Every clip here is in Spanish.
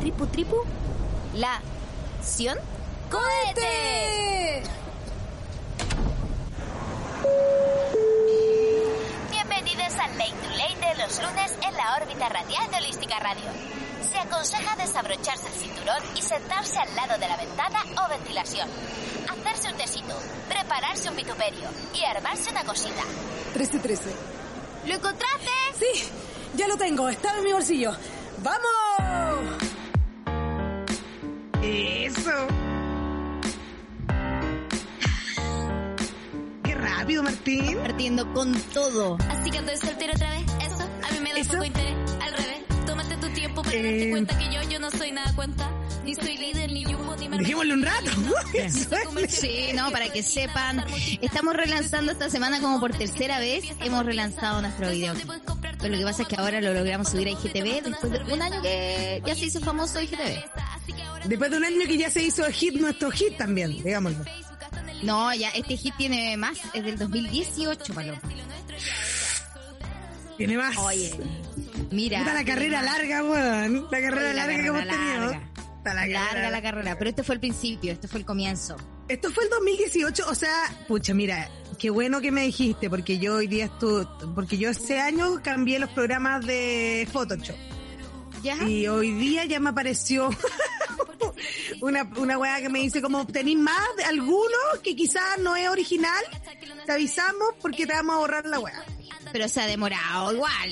Tripu tripu. La. ¿Ción? ¡Cohete! Bienvenidos al Late to Late de los lunes en la órbita radial de Holística Radio. Se aconseja desabrocharse el cinturón y sentarse al lado de la ventana o ventilación. Hacerse un tecito, prepararse un vituperio y armarse una cosita. 13 13. ¿Lo encontraste? Sí, ya lo tengo. Está en mi bolsillo. ¡Vamos! Eso. Qué rápido, Martín. Partiendo con todo. Así que ando soltero otra vez. Eso, a mí me da ¿Eso? poco interés. Al revés, tómate tu tiempo para Eh. darte cuenta que yo, yo no soy nada cuenta. Ni soy líder, ni jumbo, ni Dejémosle un rato. Sí, no, para que sepan. Estamos relanzando esta semana como por tercera vez. Hemos relanzado nuestro video. Pero lo que pasa es que ahora lo logramos subir a IGTV después de un año que ya se hizo famoso IGTV. Después de un año que ya se hizo hit, nuestro hit también, digámoslo. No, ya este hit tiene más, es del 2018, Paloma. Tiene más. Oye, mira. La carrera larga, weón. La carrera Oye, la larga que hemos tenido. La Larga carrera. la carrera, pero este fue el principio, este fue el comienzo. Esto fue el 2018, o sea, pucha, mira, qué bueno que me dijiste, porque yo hoy día estuve, porque yo ese año cambié los programas de Photoshop. ¿Ya? Y hoy día ya me apareció una, una weá que me dice como tenéis más de alguno que quizás no es original, te avisamos porque te vamos a borrar la weá. Pero se ha demorado igual.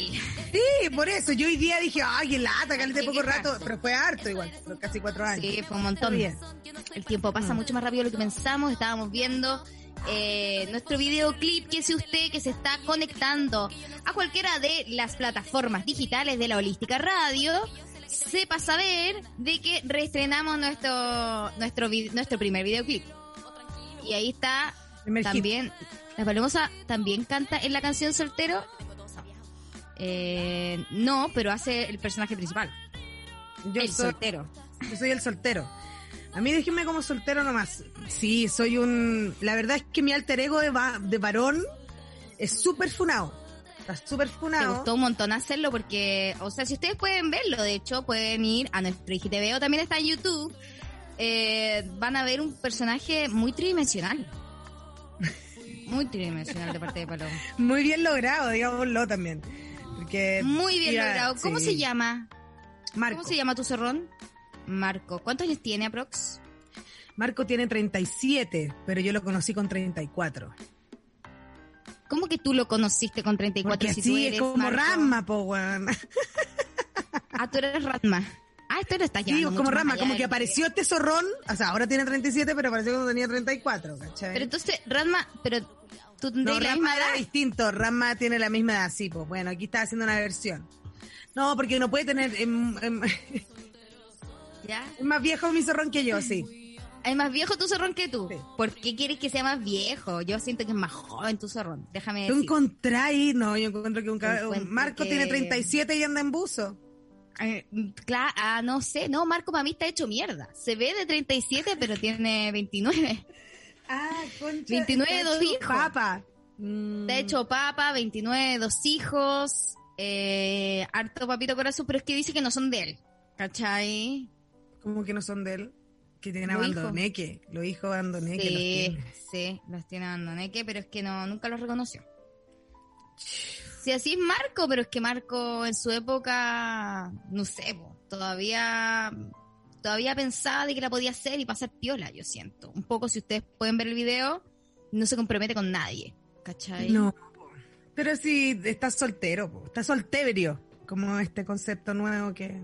Sí, por eso, yo hoy día dije, ay, qué lata, calete poco rato, pero fue harto igual, casi cuatro años. Sí, fue un montón. El tiempo pasa mucho más rápido de lo que pensamos. Estábamos viendo eh, nuestro videoclip que si usted que se está conectando a cualquiera de las plataformas digitales de la Holística Radio, sepa saber de que reestrenamos nuestro nuestro nuestro primer videoclip. Y ahí está Primer hit. La Palomosa también canta en la canción Soltero. Eh, no, pero hace el personaje principal, Yo el soy, soltero. yo soy el soltero. A mí déjenme como soltero nomás. Sí, soy un... La verdad es que mi alter ego de, va- de varón es súper funado. Está súper Me funado. gustó un montón hacerlo porque, o sea, si ustedes pueden verlo, de hecho, pueden ir a nuestro IGTV o también está en YouTube. eh, van a ver un personaje muy tridimensional. Muy tridimensional de parte de Paloma. Muy bien logrado, digámoslo también. Porque, Muy bien mira, logrado. ¿Cómo sí. se llama? Marco. ¿Cómo se llama tu zorrón? Marco. ¿Cuántos años tiene, Aprox? Marco tiene 37, pero yo lo conocí con 34. ¿Cómo que tú lo conociste con 34 Porque si tú así eres es como Marco? Po, weón. Ah, tú eres Ratma. Ah, esto lo estás Sí, llevando como Rama, como que apareció este zorrón. O sea, ahora tiene 37, pero apareció cuando tenía 34, ¿cachai? Pero entonces, Ratma, pero tú No, la Rama misma era edad. distinto. Rama tiene la misma edad, sí, pues bueno, aquí está haciendo una versión. No, porque no puede tener... em, em, ¿Ya? es más viejo mi zorrón que yo, sí. ¿Es más viejo tu zorrón que tú? Sí. ¿Por qué quieres que sea más viejo? Yo siento que es más joven tu zorrón. Déjame ¿Tú decir. encontráis? No, yo encuentro que un, Encuentro un Marco que- tiene 37 y anda en buzo. Eh, Claro, ah, no sé. No, Marco mí está hecho mierda. Se ve de 37, pero tiene 29. Ah, concha. 29, está dos hijos. Papa. Mm. Está hecho papa, 29, dos hijos, eh, harto papito corazón, pero es que dice que no son de él. ¿Cachai? ¿Cómo que no son de él? Que tiene Los abandoneque. Los hijos abandoneque los Sí, tiene. sí, los tiene abandoneque, pero es que no, nunca los reconoció. Sí, así es Marco, pero es que Marco en su época, no sé, po, todavía, todavía pensaba de que la podía hacer y pasar piola, yo siento. Un poco, si ustedes pueden ver el video, no se compromete con nadie, ¿cachai? No. Pero si estás soltero, po. estás soltebrio. Como este concepto nuevo que...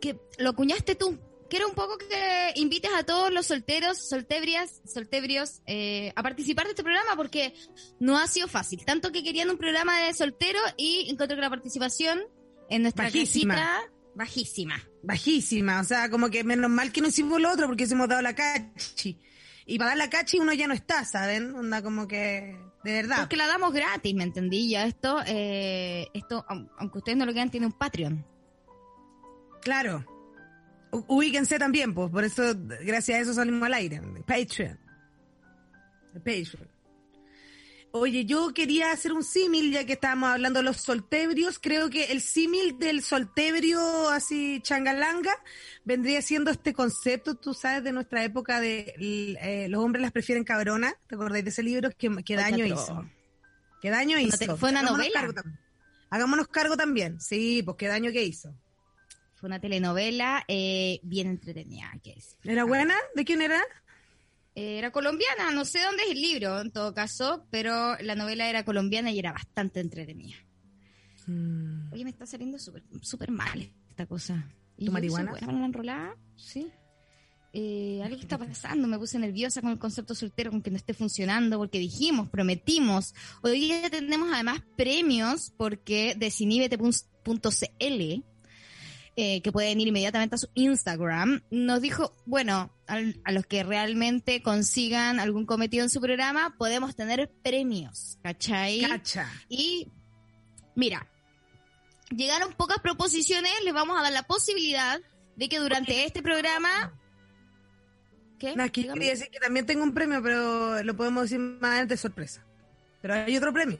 que lo acuñaste tú. Quiero un poco que invites a todos los solteros, soltebrias, soltebrios eh, a participar de este programa porque no ha sido fácil. Tanto que querían un programa de soltero y encuentro que la participación en nuestra Bajísima. casita, bajísima. Bajísima, o sea, como que menos mal que no hicimos lo otro porque hemos dado la cachi. Y para dar la cachi uno ya no está, ¿saben? Onda como que, de verdad. Porque la damos gratis, ¿me entendí? Ya esto, eh, esto, aun- aunque ustedes no lo crean, tiene un Patreon. Claro. Ubíquense también, pues, por eso, gracias a eso salimos al aire. Patreon. Patreon. Oye, yo quería hacer un símil, ya que estábamos hablando de los soltebrios. Creo que el símil del soltebrio así changalanga vendría siendo este concepto, tú sabes, de nuestra época de eh, los hombres las prefieren cabrona. ¿Te acordáis de ese libro? ¿Qué, qué daño hizo? ¿Qué daño hizo? fue una Hagámonos novela. cargo Hagámonos cargo también. Sí, pues qué daño que hizo. Fue una telenovela eh, bien entretenida, hay que decir. ¿Era buena? ¿De quién era? Eh, Era colombiana, no sé dónde es el libro en todo caso, pero la novela era colombiana y era bastante entretenida. Mm. Oye, me está saliendo súper súper mal esta cosa. ¿Y ¿Tu marihuana? la enrolada? Sí. Eh, algo que está pasando, me puse nerviosa con el concepto soltero, con que no esté funcionando, porque dijimos, prometimos. Hoy día tenemos además premios, porque desinhibete.cl, eh, que pueden ir inmediatamente a su Instagram, nos dijo, bueno, al- a los que realmente consigan algún cometido en su programa, podemos tener premios, ¿cachai? Cacha. Y mira, llegaron pocas proposiciones, les vamos a dar la posibilidad de que durante este programa... ¿Qué? No, es que quería decir que también tengo un premio, pero lo podemos decir más adelante sorpresa. Pero hay otro premio.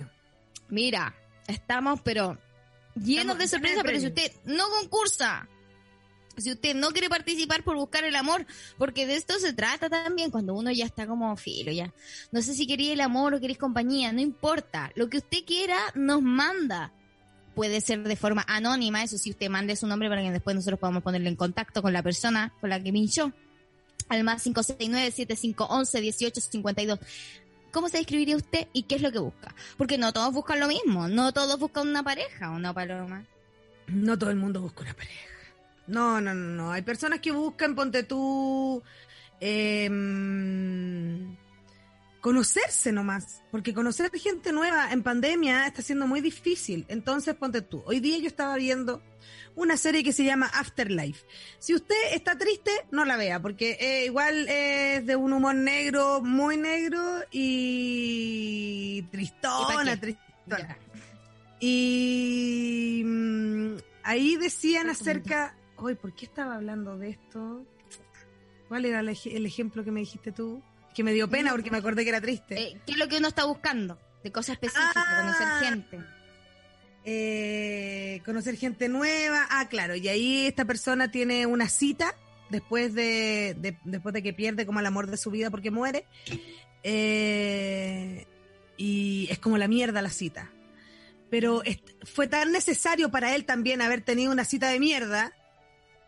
Mira, estamos pero llenos de sorpresas, pero si usted no concursa, si usted no quiere participar por buscar el amor, porque de esto se trata también cuando uno ya está como filo, ya. No sé si quería el amor o queréis compañía, no importa. Lo que usted quiera, nos manda. Puede ser de forma anónima, eso sí, usted mande su nombre para que después nosotros podamos ponerle en contacto con la persona con la que pinchó. Al más 569-7511-1852. ¿Cómo se describiría usted y qué es lo que busca? Porque no todos buscan lo mismo, no todos buscan una pareja, ¿o no, Paloma? No todo el mundo busca una pareja. No, no, no, no. Hay personas que buscan, ponte tú, em, conocerse nomás. Porque conocer gente nueva en pandemia está siendo muy difícil. Entonces, ponte tú. Hoy día yo estaba viendo una serie que se llama Afterlife. Si usted está triste, no la vea, porque eh, igual es de un humor negro, muy negro y ¿Y tristona, qué? tristona. Y mm, ahí decían acerca. Hoy, ¿por qué estaba hablando de esto? ¿Cuál era el, ej- el ejemplo que me dijiste tú? Que me dio pena porque me acordé que era triste. Eh, ¿Qué es lo que uno está buscando? De cosas específicas, Ah. conocer gente. Eh, conocer gente nueva. Ah, claro. Y ahí esta persona tiene una cita después de, de- después de que pierde como el amor de su vida porque muere. Eh, y es como la mierda la cita. Pero fue tan necesario para él también haber tenido una cita de mierda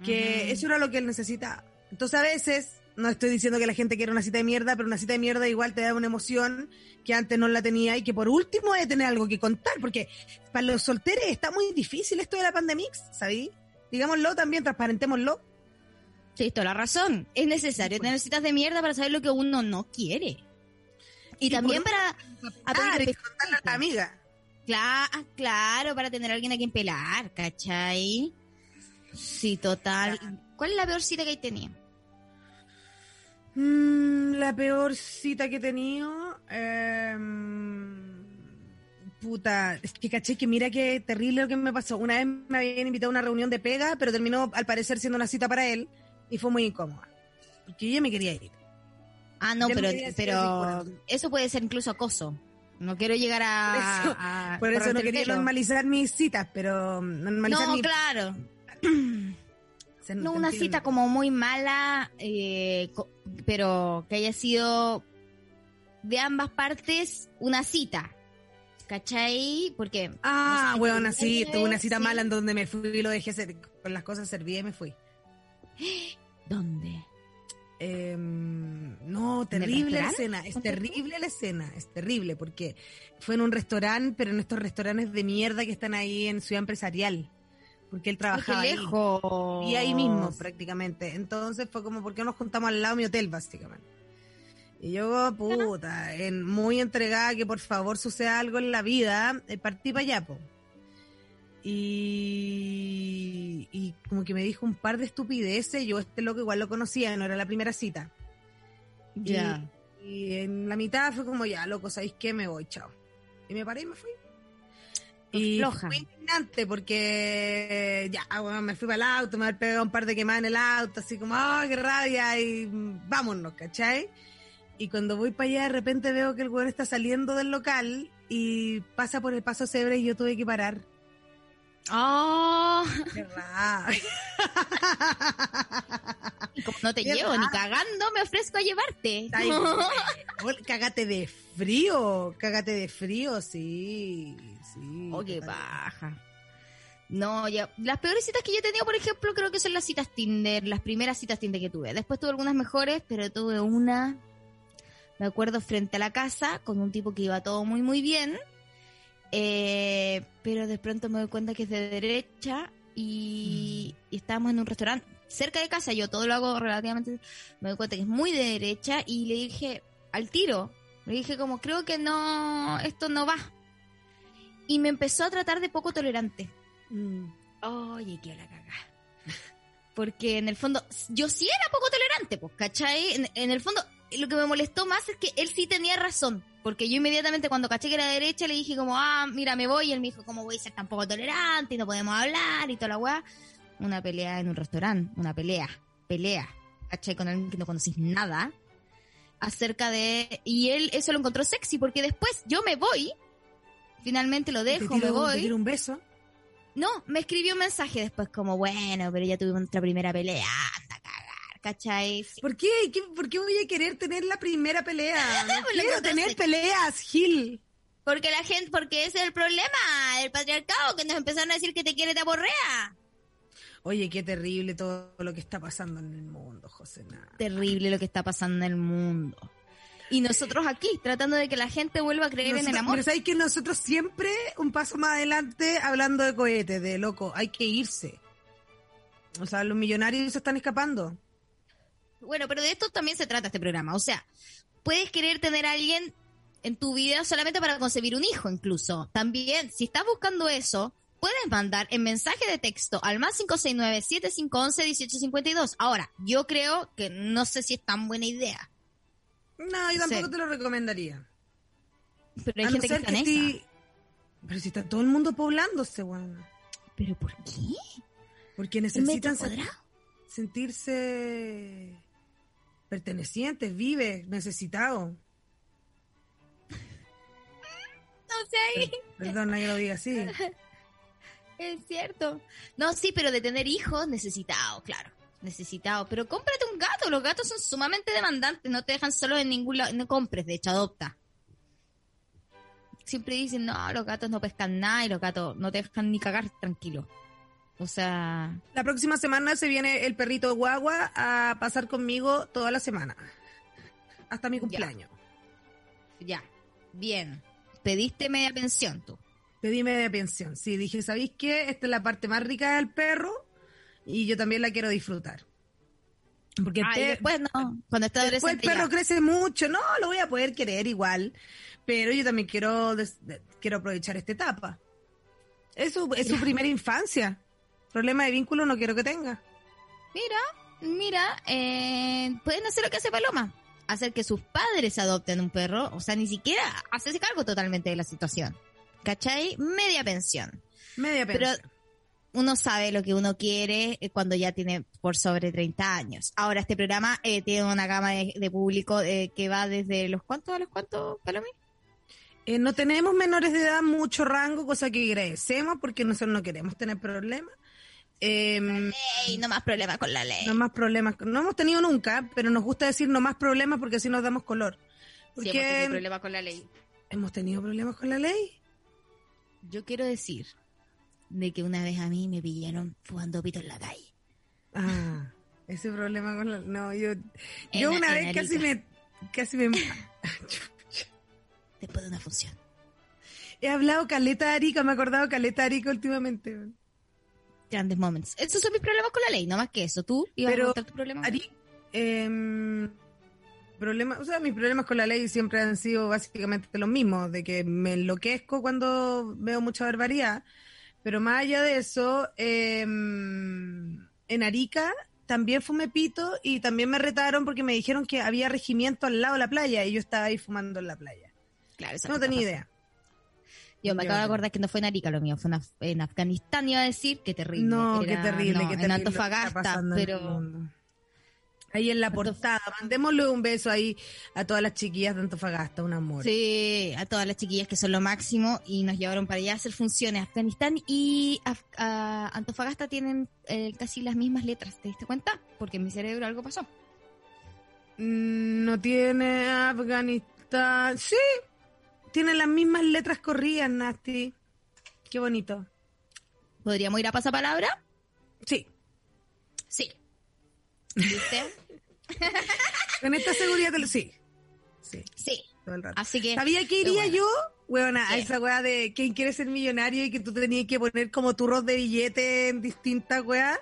que eso era lo que él necesitaba. Entonces a veces, no estoy diciendo que la gente quiera una cita de mierda, pero una cita de mierda igual te da una emoción que antes no la tenía y que por último debe tener algo que contar, porque para los solteros está muy difícil esto de la pandemia, ¿sabí? Digámoslo también, transparentémoslo. Sí, toda la razón. Es necesario tener citas de mierda para saber lo que uno no quiere. Y también para... Ah, y contarle a la amiga. Cla- claro, para tener a alguien a quien pelar, ¿cachai? Sí, total. ¿Cuál es la peor cita que hay tenido? Mm, la peor cita que he tenido. em, puta, es que caché que mira qué terrible lo que me pasó. Una vez me habían invitado a una reunión de pega, pero terminó al parecer siendo una cita para él y fue muy incómoda. Porque yo ya me quería ir. Ah, no, Ya pero, pero eso puede ser incluso acoso. No quiero llegar a... Por eso- a- Por eso correrte no quería normalizar mis citas, pero normalizar No, mi- claro. se- No, una entiendo. cita como muy mala, eh, pero que haya sido de ambas partes una cita. ¿Cachai? Porque... Ah, no sé, bueno, sí, una tuve una cita sí. mala en donde me fui y lo dejé con las cosas servidas y me fui. ¿Dónde? Eh, no, terrible la escena, es terrible la escena, es terrible porque fue en un restaurante, pero en estos restaurantes de mierda que están ahí en Ciudad Empresarial, porque él Ay, trabajaba ahí. lejos. Y ahí mismo prácticamente. Entonces fue como, ¿por qué nos juntamos al lado de mi hotel básicamente? Y yo, puta, en, muy entregada que por favor suceda algo en la vida, eh, partí para allá, po. y, y como que me dijo un par de estupideces. Yo este loco igual lo conocía, no era la primera cita. Ya. Y, y en la mitad fue como, ya, loco, ¿sabéis qué? Me voy, chao. Y me paré y me fui. Y Floja. fue indignante porque ya, bueno, me fui para el auto, me había pegado un par de quemadas en el auto, así como, ¡ah, qué rabia! Y vámonos, ¿cachai? Y cuando voy para allá, de repente veo que el weón está saliendo del local y pasa por el paso cebra y yo tuve que parar. Oh, ¡Qué rabia! y como no te Qué llevo ni cagando, me ofrezco a llevarte. Ay, Cágate de frío, cágate de frío, sí, sí. Oh, qué baja. No, ya. Las peores citas que yo he tenido, por ejemplo, creo que son las citas Tinder, las primeras citas Tinder que tuve. Después tuve algunas mejores, pero tuve una, me acuerdo, frente a la casa, con un tipo que iba todo muy, muy bien. Eh, pero de pronto me doy cuenta que es de derecha y, y estábamos en un restaurante cerca de casa. Yo todo lo hago relativamente. Me doy cuenta que es muy de derecha y le dije al tiro, le dije como, creo que no, esto no va y me empezó a tratar de poco tolerante. Mm. Oye, qué la cagá. Porque en el fondo, yo sí era poco tolerante, pues, ¿cachai? En, en el fondo, lo que me molestó más es que él sí tenía razón. Porque yo inmediatamente cuando caché que era derecha le dije como, ah, mira, me voy. Y él me dijo, ¿cómo voy a ser tan poco tolerante? Y no podemos hablar y toda la weá. Una pelea en un restaurante, una pelea, pelea, ¿cachai? Con alguien que no conocís nada. Acerca de... Y él eso lo encontró sexy porque después yo me voy. Finalmente lo Te dejo, tiro- me te voy. tiro un beso. No, me escribió un mensaje después como, bueno, pero ya tuvimos nuestra primera pelea, anda a cagar, ¿cachai? Sí. ¿Por qué? ¿Qué- ¿Por qué voy a querer tener la primera pelea? No quiero tener peleas, Gil. Porque la gente, porque ese es el problema del patriarcado, que nos empezaron a decir que te quiere te aborrea. Oye, qué terrible todo lo que está pasando en el mundo, José. Nada. Terrible lo que está pasando en el mundo. Y nosotros aquí, tratando de que la gente vuelva a creer en el amor. Pero sabes que nosotros siempre un paso más adelante hablando de cohetes, de loco, hay que irse. O sea, los millonarios se están escapando. Bueno, pero de esto también se trata este programa. O sea, puedes querer tener a alguien en tu vida solamente para concebir un hijo, incluso. También, si estás buscando eso, puedes mandar en mensaje de texto al más 569-7511-1852. Ahora, yo creo que no sé si es tan buena idea. No, yo tampoco Sí. te lo recomendaría. Pero hay A no gente que sí- esa. Pero si está todo el mundo poblándose, weón. ¿Pero por qué? Porque ¿Un necesitan sentirse pertenecientes, vive, necesitados. No sé, Perdona que lo diga así. es cierto. No, sí, pero de tener hijos necesitado, claro. Necesitado. Pero cómprate un gato. Los gatos son sumamente demandantes. No te dejan solo en ningún lado. No compres, de hecho, adopta. Siempre dicen, no, los gatos no pescan nada y los gatos no te dejan ni cagar tranquilo. O sea, La próxima semana se viene el perrito guagua a pasar conmigo toda la semana. Hasta mi cumpleaños. ya, bien. Pediste media pensión tú. Pedí media pensión. Sí, dije, ¿sabéis qué? Esta es la parte más rica del perro y yo también la quiero disfrutar. Porque Ah, te- después no, cuando está después el perro ya. crece mucho. No, lo voy a poder querer igual. Pero yo también quiero, des- de- quiero aprovechar esta etapa. Es su, es su primera infancia. Problema de vínculo no quiero que tenga. Mira, mira, eh, pueden hacer lo que hace Paloma. Hacer que sus padres adopten un perro. O sea, ni siquiera hacerse cargo totalmente de la situación. ¿Cachai? Media pensión. Media Pero- pensión. Uno sabe lo que uno quiere eh, cuando ya tiene por sobre 30 años. Ahora, este programa eh, tiene una gama de, de público eh, que va desde los cuantos a los cuantos, Palomi. Eh, no tenemos menores de edad mucho rango, cosa que agradecemos porque nosotros no queremos tener problemas. Eh, Ey, no más problemas con la ley. no más problemas. No hemos tenido nunca, pero nos gusta decir no más problemas porque así nos damos color. Porque Sí, hemos tenido problemas con la ley. hemos tenido problemas con la ley. Yo quiero decir de que una vez a mí me pillaron fumando pito en la calle. Ah, ese problema con la... No, yo, yo una en vez casi me... Casi me... Después de una función. He hablado caleta de Arica, me he acordado caleta de Arica últimamente. Grandes momentos. Esos son mis problemas con la ley, no más que eso. ¿Tú ibas Pero, a contar tu problema? Ari, em, problemas, o sea, mis problemas con la ley siempre han sido básicamente los mismos, de que me enloquezco cuando veo mucha barbaridad, Pero más allá de eso, eh, en Arica también fumé pito y también me retaron porque me dijeron que había regimiento al lado de la playa y yo estaba ahí fumando en la playa. Claro, esa No tenía pasa. idea. Yo me Yo acabo de acordar que no fue en Arica lo mío, fue en, Af- en Afganistán, iba a decir, qué terrible. No, qué terrible, no, qué terrible. Antofagasta, en el pero... Ahí en la portada, mandémosle un beso ahí a todas las chiquillas de Antofagasta, un amor. Sí, a todas las chiquillas que son lo máximo y nos llevaron para allá a hacer funciones. Afganistán y Af- a- Antofagasta tienen eh, casi las mismas letras, ¿te diste cuenta? Porque en mi cerebro algo pasó. Mm, No tiene Afganistán. Sí, tiene las mismas letras corridas, Nasty. Qué bonito. ¿Podríamos ir a pasapalabra? Sí, Sí. ¿Viste? con esta seguridad te lo... Sí, sí, sí. todo el rato. Así que... ¿Sabía que iría bueno. yo? Weona, a esa weá de quién quiere ser millonario y que tú te tenías que poner como turros de billete en distintas weas.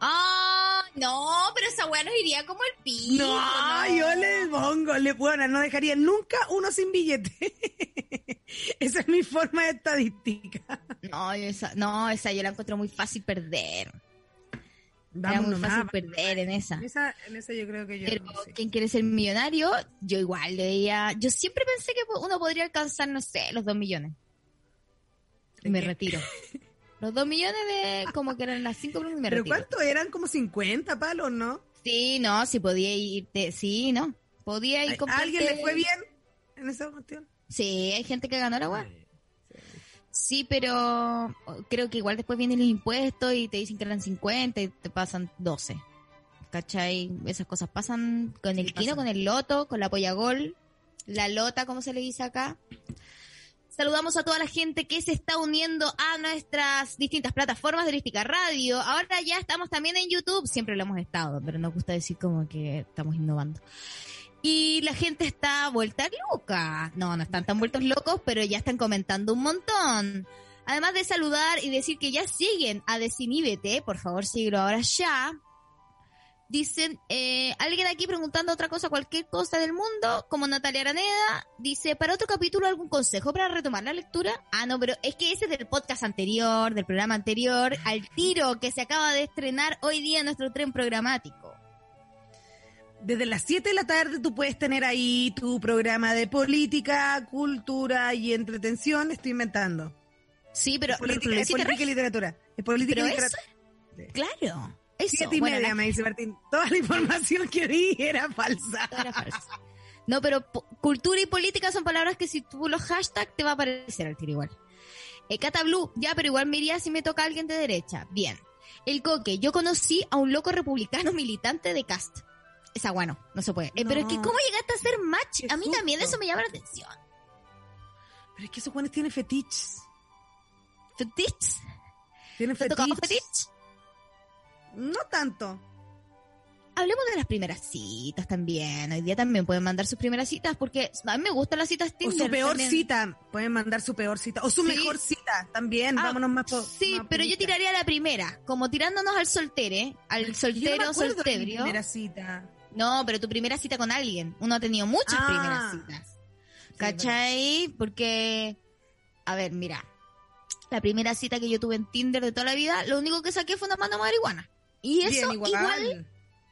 Ah, no, pero esa weá nos iría como el pico. No, yo le pongo, le bueno, no dejaría nunca uno sin billete. esa es mi forma de estadística. No, esa, no, esa yo la encuentro muy fácil perder. Era Vamos muy fácil perder en esa. En esa, en esa yo creo que yo Pero sí. quien quiere ser millonario, yo igual le veía. Yo siempre pensé que uno podría alcanzar, no sé, los dos millones. Y ¿De me qué? retiro. Los dos millones de como que eran las cinco minutos y me ¿Pero retiro. cuánto eran? Como 50 palos, ¿no? Sí, no, sí podía irte, sí, no. Podía ir ¿A alguien le fue bien en esa cuestión? Sí, hay gente que ganó la weá. Sí, pero creo que igual después vienen los impuestos y te dicen que eran 50 y te pasan 12. ¿Cachai? Esas cosas pasan con el Sí, pasan. con el Loto, con la Polla Gol, la Lota, como se le dice acá. Saludamos a toda la gente que se está uniendo a nuestras distintas plataformas de Holística Radio. Ahora ya estamos también en YouTube, siempre lo hemos estado, pero nos gusta decir como que estamos innovando. Y la gente está vuelta loca. No, no están tan vueltos locos, pero ya están comentando un montón. Además de saludar y decir que ya siguen a Desiníbete, por favor síguelo ahora ya. Dicen, eh, alguien aquí preguntando otra cosa, cualquier cosa del mundo, como Natalia Araneda, dice, para otro capítulo algún consejo para retomar la lectura. Ah, no, pero es que ese es del podcast anterior, del programa anterior, al tiro que se acaba de estrenar hoy día en nuestro tren programático. Desde las 7 de la tarde tú puedes tener ahí tu programa de política, cultura y entretención. Estoy inventando. Sí, pero, Es política, es y literatura. Es política y eso, literatura. claro, eso. Siete y bueno, media, la- me dice Martín. Toda la información que di era falsa. era falso. No, pero cultura y política son palabras que si tú los hashtags te va a aparecer al tiro igual. Eh, Cata Blue, ya, pero igual me iría si me toca alguien de derecha. Bien. El coque, yo conocí a un loco republicano militante de cast. Esa bueno, no se puede. Eh, Pero es que. ¿cómo llegaste a hacer match? A mí también eso me llama la atención. Pero es que esos jóvenes tienen fetiches. ¿Fetich? Tienen ¿Te ha tocado fetiches. fetich? No tanto. Hablemos de las primeras citas también. Hoy día también pueden mandar sus primeras citas porque a mí me gustan las citas O Tinder. su peor también. cita. Pueden mandar su peor cita. O su Sí. mejor cita también. Ah, Vámonos más por. Sí, más pero yo tiraría la primera, como tirándonos al soltere, al Yo no me soltero, de solterio. primera cita. No, pero tu primera cita con alguien. Uno ha tenido muchas Ah. primeras citas. ¿Cachai? Porque, a ver, mira, la primera cita que yo tuve en Tinder de toda la vida, lo único que saqué fue una mano de marihuana. Y eso Bien, igual.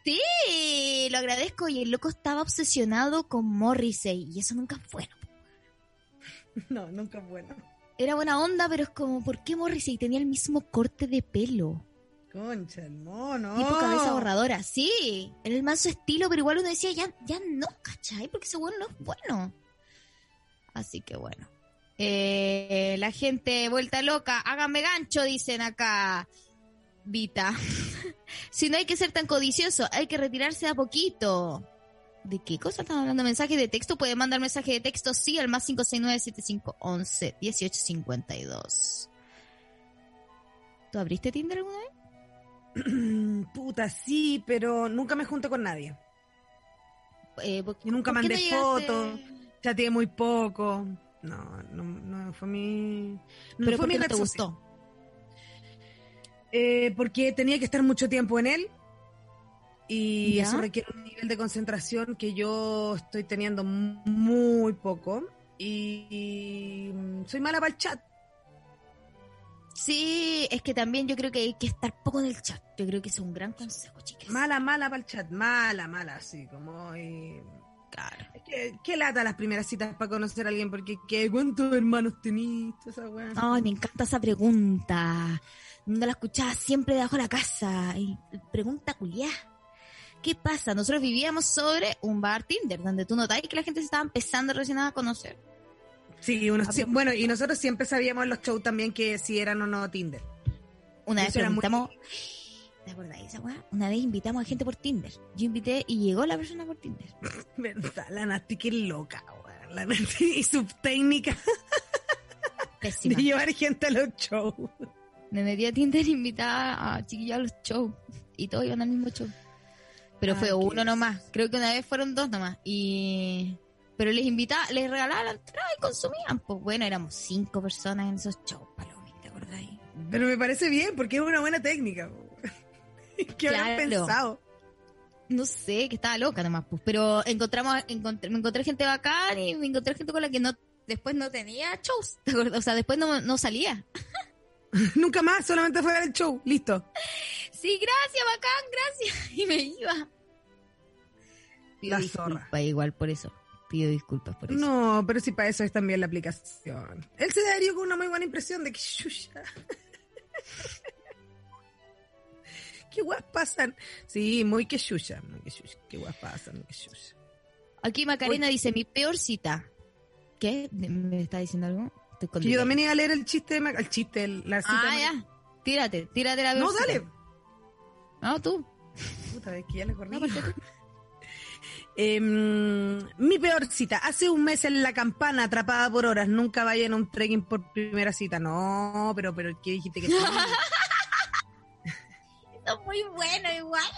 sí, lo agradezco. Y el loco estaba obsesionado con Morrissey. Y eso nunca es bueno. No, nunca es bueno. Era buena onda, pero es como, ¿por qué Morrissey tenía el mismo corte de pelo? Concha, el mono. Tipo cabeza borradora, sí. Era el su estilo, pero igual uno decía, ya, ya no, ¿cachai? Porque ese bueno no es bueno. Así que bueno. Eh, la gente vuelta loca, háganme gancho, dicen acá. Vita. si no hay que ser tan codicioso, hay que retirarse a poquito. ¿De qué cosa están hablando? ¿Mensaje de texto? Pueden mandar mensaje de texto, sí, al más 569-7511-1852. ¿Tú abriste Tinder alguna vez? Puta, sí, pero nunca me junté con nadie. Eh, ¿por- Y nunca mandé no fotos. Chateé muy poco. No, no, no fue mi. No Pero fue ¿por mi no te gustó? Eh, porque tenía que estar mucho tiempo en él. Y ¿Ya? eso requiere un nivel de concentración que yo estoy teniendo muy poco. Y, y soy mala para el chat. Sí, es que también yo creo que hay que estar poco en el chat. Yo creo que es un gran consejo, chicas. Mala, mala para el chat, mala, mala, así como... eh, Claro. qué lata las primeras citas para conocer a alguien, porque ¿qué, ¿cuántos hermanos tenís? Esa weá. Ay, me encanta esa pregunta. No la escuchaba siempre debajo de la casa. Y pregunta culiá. ¿Qué pasa? Nosotros vivíamos sobre un bar Tinder, donde tú notabas que la gente se estaba empezando recién a conocer. Sí, uno, sí, bueno, y nosotros siempre sabíamos en los shows también que si eran o no Tinder. Una vez era muy- preguntamos, ¿te acordáis de esa weá? Una vez invitamos a gente por Tinder. Yo invité y llegó la persona por Tinder. Verdad, la Nati que loca, weón. La Nati y su técnica de llevar gente a los shows. Me metí a Tinder e invitaba a chiquillos a los shows. Y todos iban al mismo show. Pero Ay, fue uno nomás. Creo que una vez fueron dos nomás. Y... Pero les invitaba, les regalaba la entrada y consumían. Pues bueno, éramos cinco personas en esos shows, Palomi, ¿te acordáis? Pero me parece bien, porque es una buena técnica. ¿Qué Claro. pensado? No sé, que estaba loca nomás, pues. Pero encontramos, encontré, me encontré gente bacán y me encontré gente con la que no después no tenía shows. ¿te acuerdas? O sea, después no, no salía. Nunca más, solamente fue a ver el show. Listo. Sí, gracias, bacán, gracias. Y me iba. Pido La zorra. igual por eso. Pido disculpas por eso. No, pero sí para eso es también la aplicación. Él se daría con una muy buena impresión de que chucha. ¿Qué guas pasan? Sí, muy que chucha, muy que. ¿Qué guas pasan? Muy que chucha. Aquí Macarena dice, mi peor cita. ¿Qué? ¿Me está diciendo algo? Yo también iba a leer el chiste, de Mac- el chiste, el- la cita. Ah, ya. Tírate, tírate la peor No, cita. dale. No, tú. Puta, es que ya le corrí. No, Em, mi peor cita. Hace un mes en la campana, atrapada por horas. Nunca vayan a un trekking por primera cita. No, pero, pero ¿qué dijiste que sí? Esto es muy bueno igual.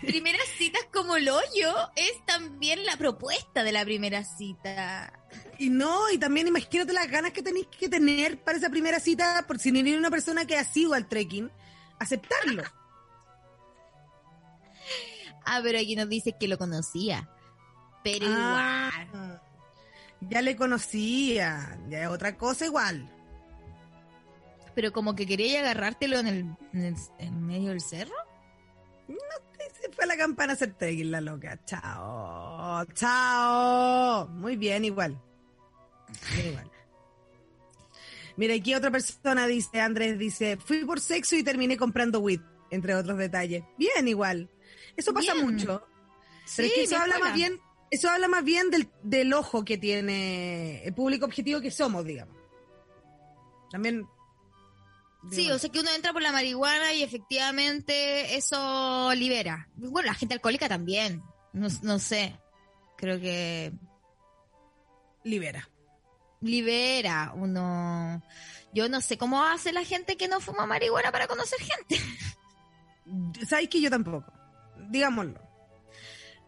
Primeras citas como el hoyo es también la propuesta de la primera cita. Y no, y también imagínate las ganas que tenéis que tener para esa primera cita, por si no eres una persona que ha sido al trekking, aceptarlo. Ah, pero aquí nos dice que lo conocía. Pero Ah, igual. ya le conocía, ya es otra cosa igual. Pero como que quería agarrártelo en el, en el- en medio del cerro. Se fue la campana a hacer la loca. Chao, chao. Muy bien, igual. Bien, igual. Mira, aquí otra persona dice, Andrés dice, fui por sexo y terminé comprando weed, entre otros detalles. Bien, igual. Eso pasa Bien. mucho. Sí, Pero es que eso habla más bien, eso habla más bien del, del ojo que tiene el público objetivo que somos, digamos. También. Sí, o sea que uno entra por la marihuana y efectivamente eso libera. Bueno, la gente alcohólica también. No, no sé. Creo que libera. libera uno. Yo no sé cómo hace la gente que no fuma marihuana para conocer gente. ¿Sabes que yo tampoco? Digámoslo.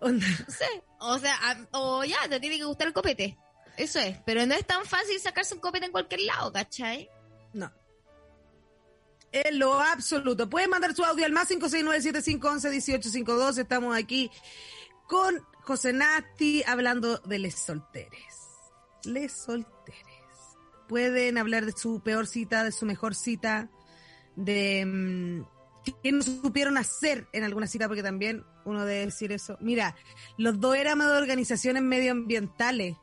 Onda, No sé. O sea, a- o ya, te tiene que gustar el copete. Eso es. Pero no es tan fácil sacarse un copete en cualquier lado, ¿cachai? No. En lo absoluto. Pueden mandar su audio al más 569-7511-1852. Estamos aquí con José Nasti hablando de les solteres. Les solteres. Pueden hablar de su peor cita, de su mejor cita, de qué no supieron hacer en alguna cita, porque también uno debe decir eso. Mira, los dos éramos de organizaciones medioambientales.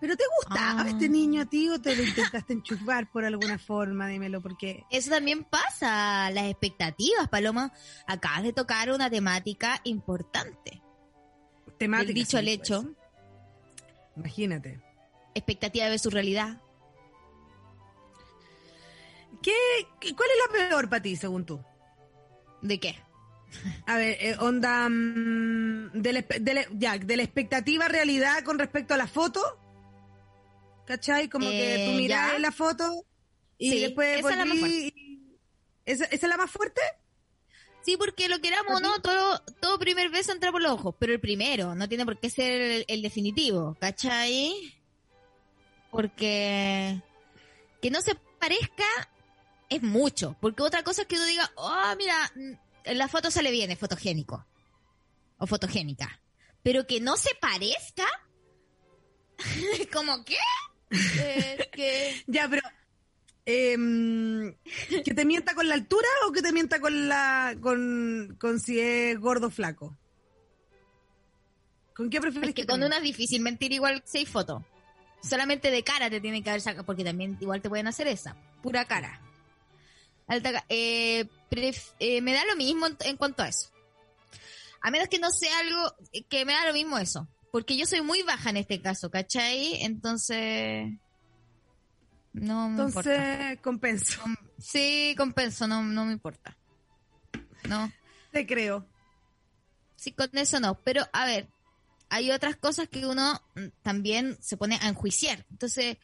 ¿Pero te gustaba Ah. este niño a ti o te lo intentaste enchufar por alguna forma? Dímelo, porque Eso también pasa, las expectativas, Paloma. Acabas de tocar una temática importante. temática. El dicho sí, al hecho, pues. Imagínate. expectativa de su realidad. ¿Qué, qué- ¿Cuál es la peor para ti, según tú? ¿De qué? A ver, eh, onda mm, de, ya, de la expectativa a realidad con respecto a la foto. ¿Cachai? Como que Eh, tú miras ya. la foto y Sí, después esa es la más volví y- ¿Esa, esa es la más fuerte? Sí, porque lo queramos o no, todo, todo primer beso entra por los ojos, pero el primero, no tiene por qué ser el, el definitivo, ¿cachai? Porque que no se parezca es mucho, porque otra cosa es que uno diga, oh, mira, mm, en la foto sale bien, es fotogénico, o fotogénica, pero que no se parezca, ¿como qué? Eh, que... Ya, pero Em, ¿Que te mienta con la altura o que te mienta con la con, con si es gordo o flaco? ¿Con qué prefieres Es que te con una es difícil mentir igual seis fotos. Solamente de cara te tienen que haber sacado, porque también igual te pueden hacer esa. Pura cara. Alta eh, pref- eh, me da lo mismo en, en cuanto a eso. A menos que no sea algo eh, que me da lo mismo eso. Porque yo soy muy baja en este caso, ¿cachai? Entonces... No me importa. Entonces, compenso. Sí, compenso, no, no me importa. No. Te creo. Sí, con eso no. Pero, a ver, hay otras cosas que uno mm, también se pone a enjuiciar. Entonces,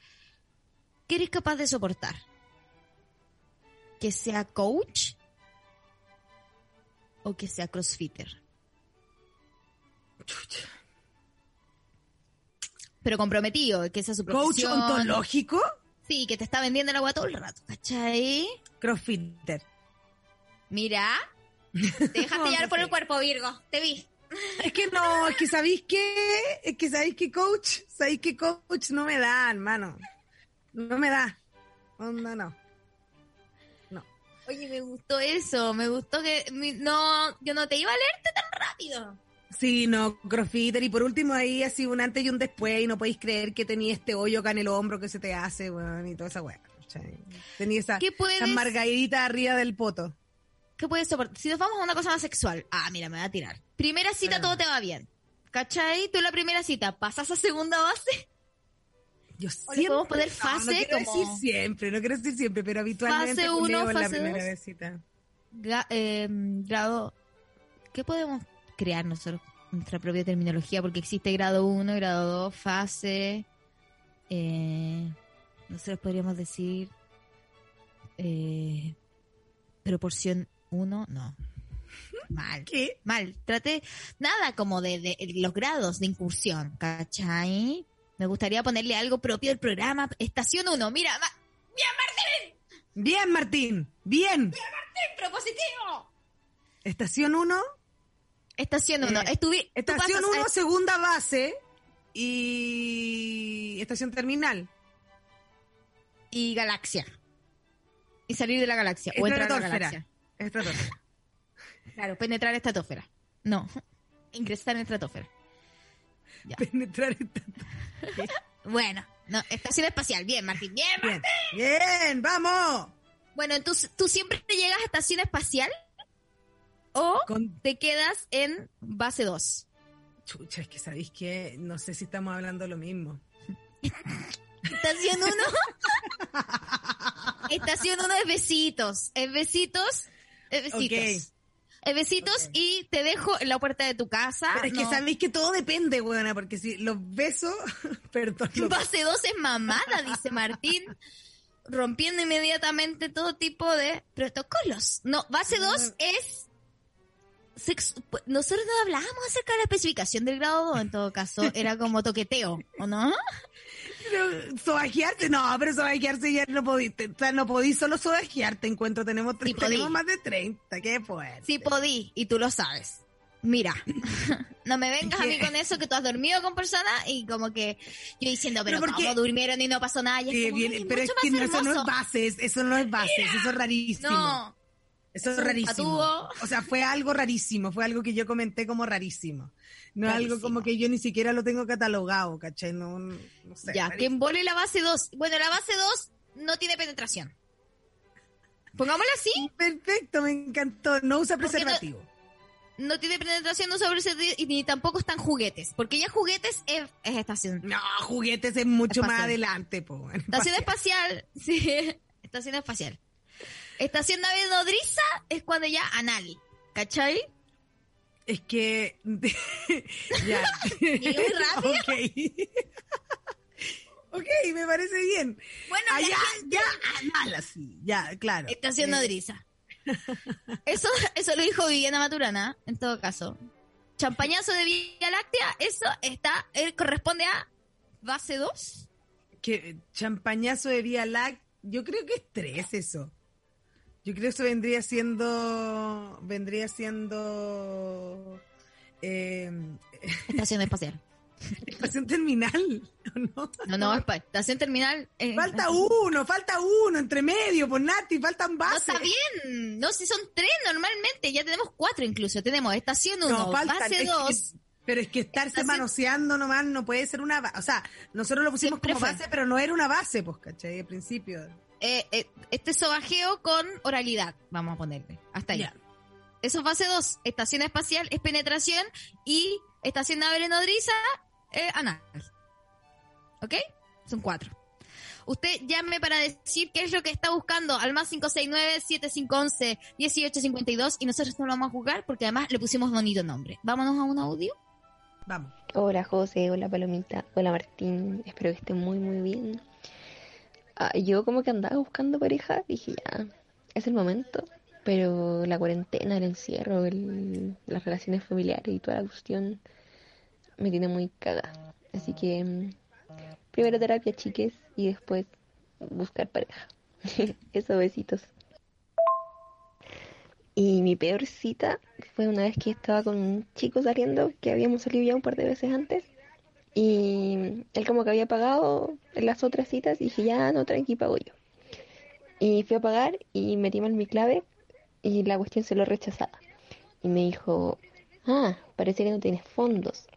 ¿qué eres capaz de soportar? ¿Que sea coach? ¿O que sea crossfitter? Pero comprometido, que sea su ¿Coach ontológico? Sí, que te está vendiendo el agua todo el rato, ¿cachai? Crossfitter. Mira, te dejaste llevar por el cuerpo, Virgo. Te vi. Es que no, es que sabéis que, es que sabéis que coach, sabéis que coach no me da, hermano. No me da. Onda, no. Oye, me gustó eso, me gustó que mi- no, yo no te iba a leerte tan rápido. Sí, no, crossfitter. Y por último ahí así un antes y un después y no podéis creer que tenía este hoyo acá en el hombro que se te hace, weón, y toda esa weá. Tenía esa, ¿Qué puedes- esa margarita arriba del poto. ¿Qué puedes soportar? Si nos vamos a una cosa más sexual, ah, mira, me va a tirar. Primera cita, Ah. todo te va bien. ¿Cachai? Tú en la primera cita, pasas a segunda base, Yo podemos poner fase no, quiero como- decir siempre, no quiero decir siempre, pero habitualmente Fase uno, en la fase primera dos. gra- eh, grado, ¿qué podemos crear nosotros? Nuestra propia terminología, porque existe grado 1, grado 2, fase, eh, nosotros podríamos decir eh, proporción 1, no. Mal. ¿Qué? Mal. Traté nada como de, de los grados de incursión, ¿cachai? Me gustaría ponerle algo propio al programa. Estación 1, mira, ma- Bien, Martín, bien. propositivo. Estación 1, Estación 1, Eh, estación pasas a- 1, segunda base y estación terminal. y galaxia. Y salir de la galaxia. O entrar a la galaxia. Estratosfera. Claro, penetrar estratosfera. No, ingresar en estratosfera. Ya. Penetrar esta- Bueno, no, estación espacial. Bien, Martín. Bien, Martín. Bien, bien, vamos. Bueno, entonces, ¿tú siempre te llegas a estación espacial? ¿O Con te quedas en base 2? chucha, es que sabéis que no sé si estamos hablando lo mismo. Estación 1. Estación 1 es besitos. Es besitos. Es besitos. Ok. Es besitos y te dejo en la puerta de tu casa. Pero es que sabéis que todo depende, buena, porque si los besos, perdón, los- Base 2 es mamada, dice Martín, rompiendo inmediatamente todo tipo de protocolos. No, base 2 es... sex- Nosotros no hablábamos acerca de la especificación del grado 2, en todo caso, era como toqueteo, ¿o no? Pero sobajearse, no, pero sobajearse ya no podís, o sea, no podís solo sobajearte, encuentro, tenemos, Sí, tenemos podí. más de 30, qué fuerte. Sí podí, y tú lo sabes. Mira, no me vengas a mí con eso que tú has dormido con personas y como que yo diciendo, pero, Pero porque- ¿cómo durmieron y no pasó nada? Y es Sí, como, bien, "Ay, pero es que no, eso no es hermoso". bases, eso no es bases, eso es rarísimo. No, Eso es rarísimo. O sea, fue algo rarísimo, fue algo que yo comenté como rarísimo. No es algo como que yo ni siquiera lo tengo catalogado, ¿cachai? No, no sé. Ya, que embole la base 2. Bueno, la base 2 no tiene penetración. Pongámosla así. Perfecto, me encantó. No usa no- preservativo. No tiene penetración, no sobre y ni tampoco están juguetes. Porque ya juguetes es, es estación. No, juguetes es mucho más adelante, po. Estación espacial, sí. Estación espacial. Estación nave nodriza es cuando ya anal. ¿Cachai? Es que. ya. Rápido. ok. ok, me parece bien. Bueno, Ah, la ya, gente- ya, anal así. Ya, claro. Estación Eh, nodriza. Eso, eso lo dijo Viviana Maturana, en todo caso. Champañazo de Vía Láctea, eso está, eh, corresponde a base 2. que champañazo de Vía Láctea, yo creo que es tres eso. Yo creo que eso vendría siendo, vendría siendo, eh, Estación espacial. Estación terminal, ¿o ¿no? No, no, estación terminal. eh, Falta uno, falta uno entre medio, por Nati, faltan No bases. está bien. No, si son tres normalmente. Ya tenemos cuatro incluso. Tenemos estación 1, No, faltan, base es que- 2. pero es que estarse Estación- manoseando nomás no puede ser una base. O sea, nosotros lo pusimos Siempre como fue. base, pero no era una base, pues, ¿cachai? Al principio. Eh, eh, este sobajeo con oralidad, vamos a ponerle. Hasta ahí. Ya. Eso es fase 2. Estación espacial es penetración y estación nave nodriza es anal. ¿Ok? Son cuatro. Usted llame para decir qué es lo que está buscando al más 569-7511-1852 y nosotros no lo vamos a jugar porque además le pusimos bonito nombre. Vámonos a un audio. Vamos. Hola José, hola Palomita, hola Martín, espero que estén muy muy bien. Ah, yo como que andaba buscando pareja, dije ya, es el momento, pero la cuarentena, el encierro, el- las relaciones familiares y toda la cuestión me tiene muy cagada. Así que mm, primero terapia chiques y después buscar pareja. Eso, besitos. Y mi peor cita fue una vez que estaba con un chico saliendo, que habíamos salido ya un par de veces antes. Y él como que había pagado las otras citas y dije, ya no, tranqui, pago yo. Y fui a pagar y metí mal mi clave y la cuestión se lo rechazaba. Y me dijo, ah, parece que no tienes fondos.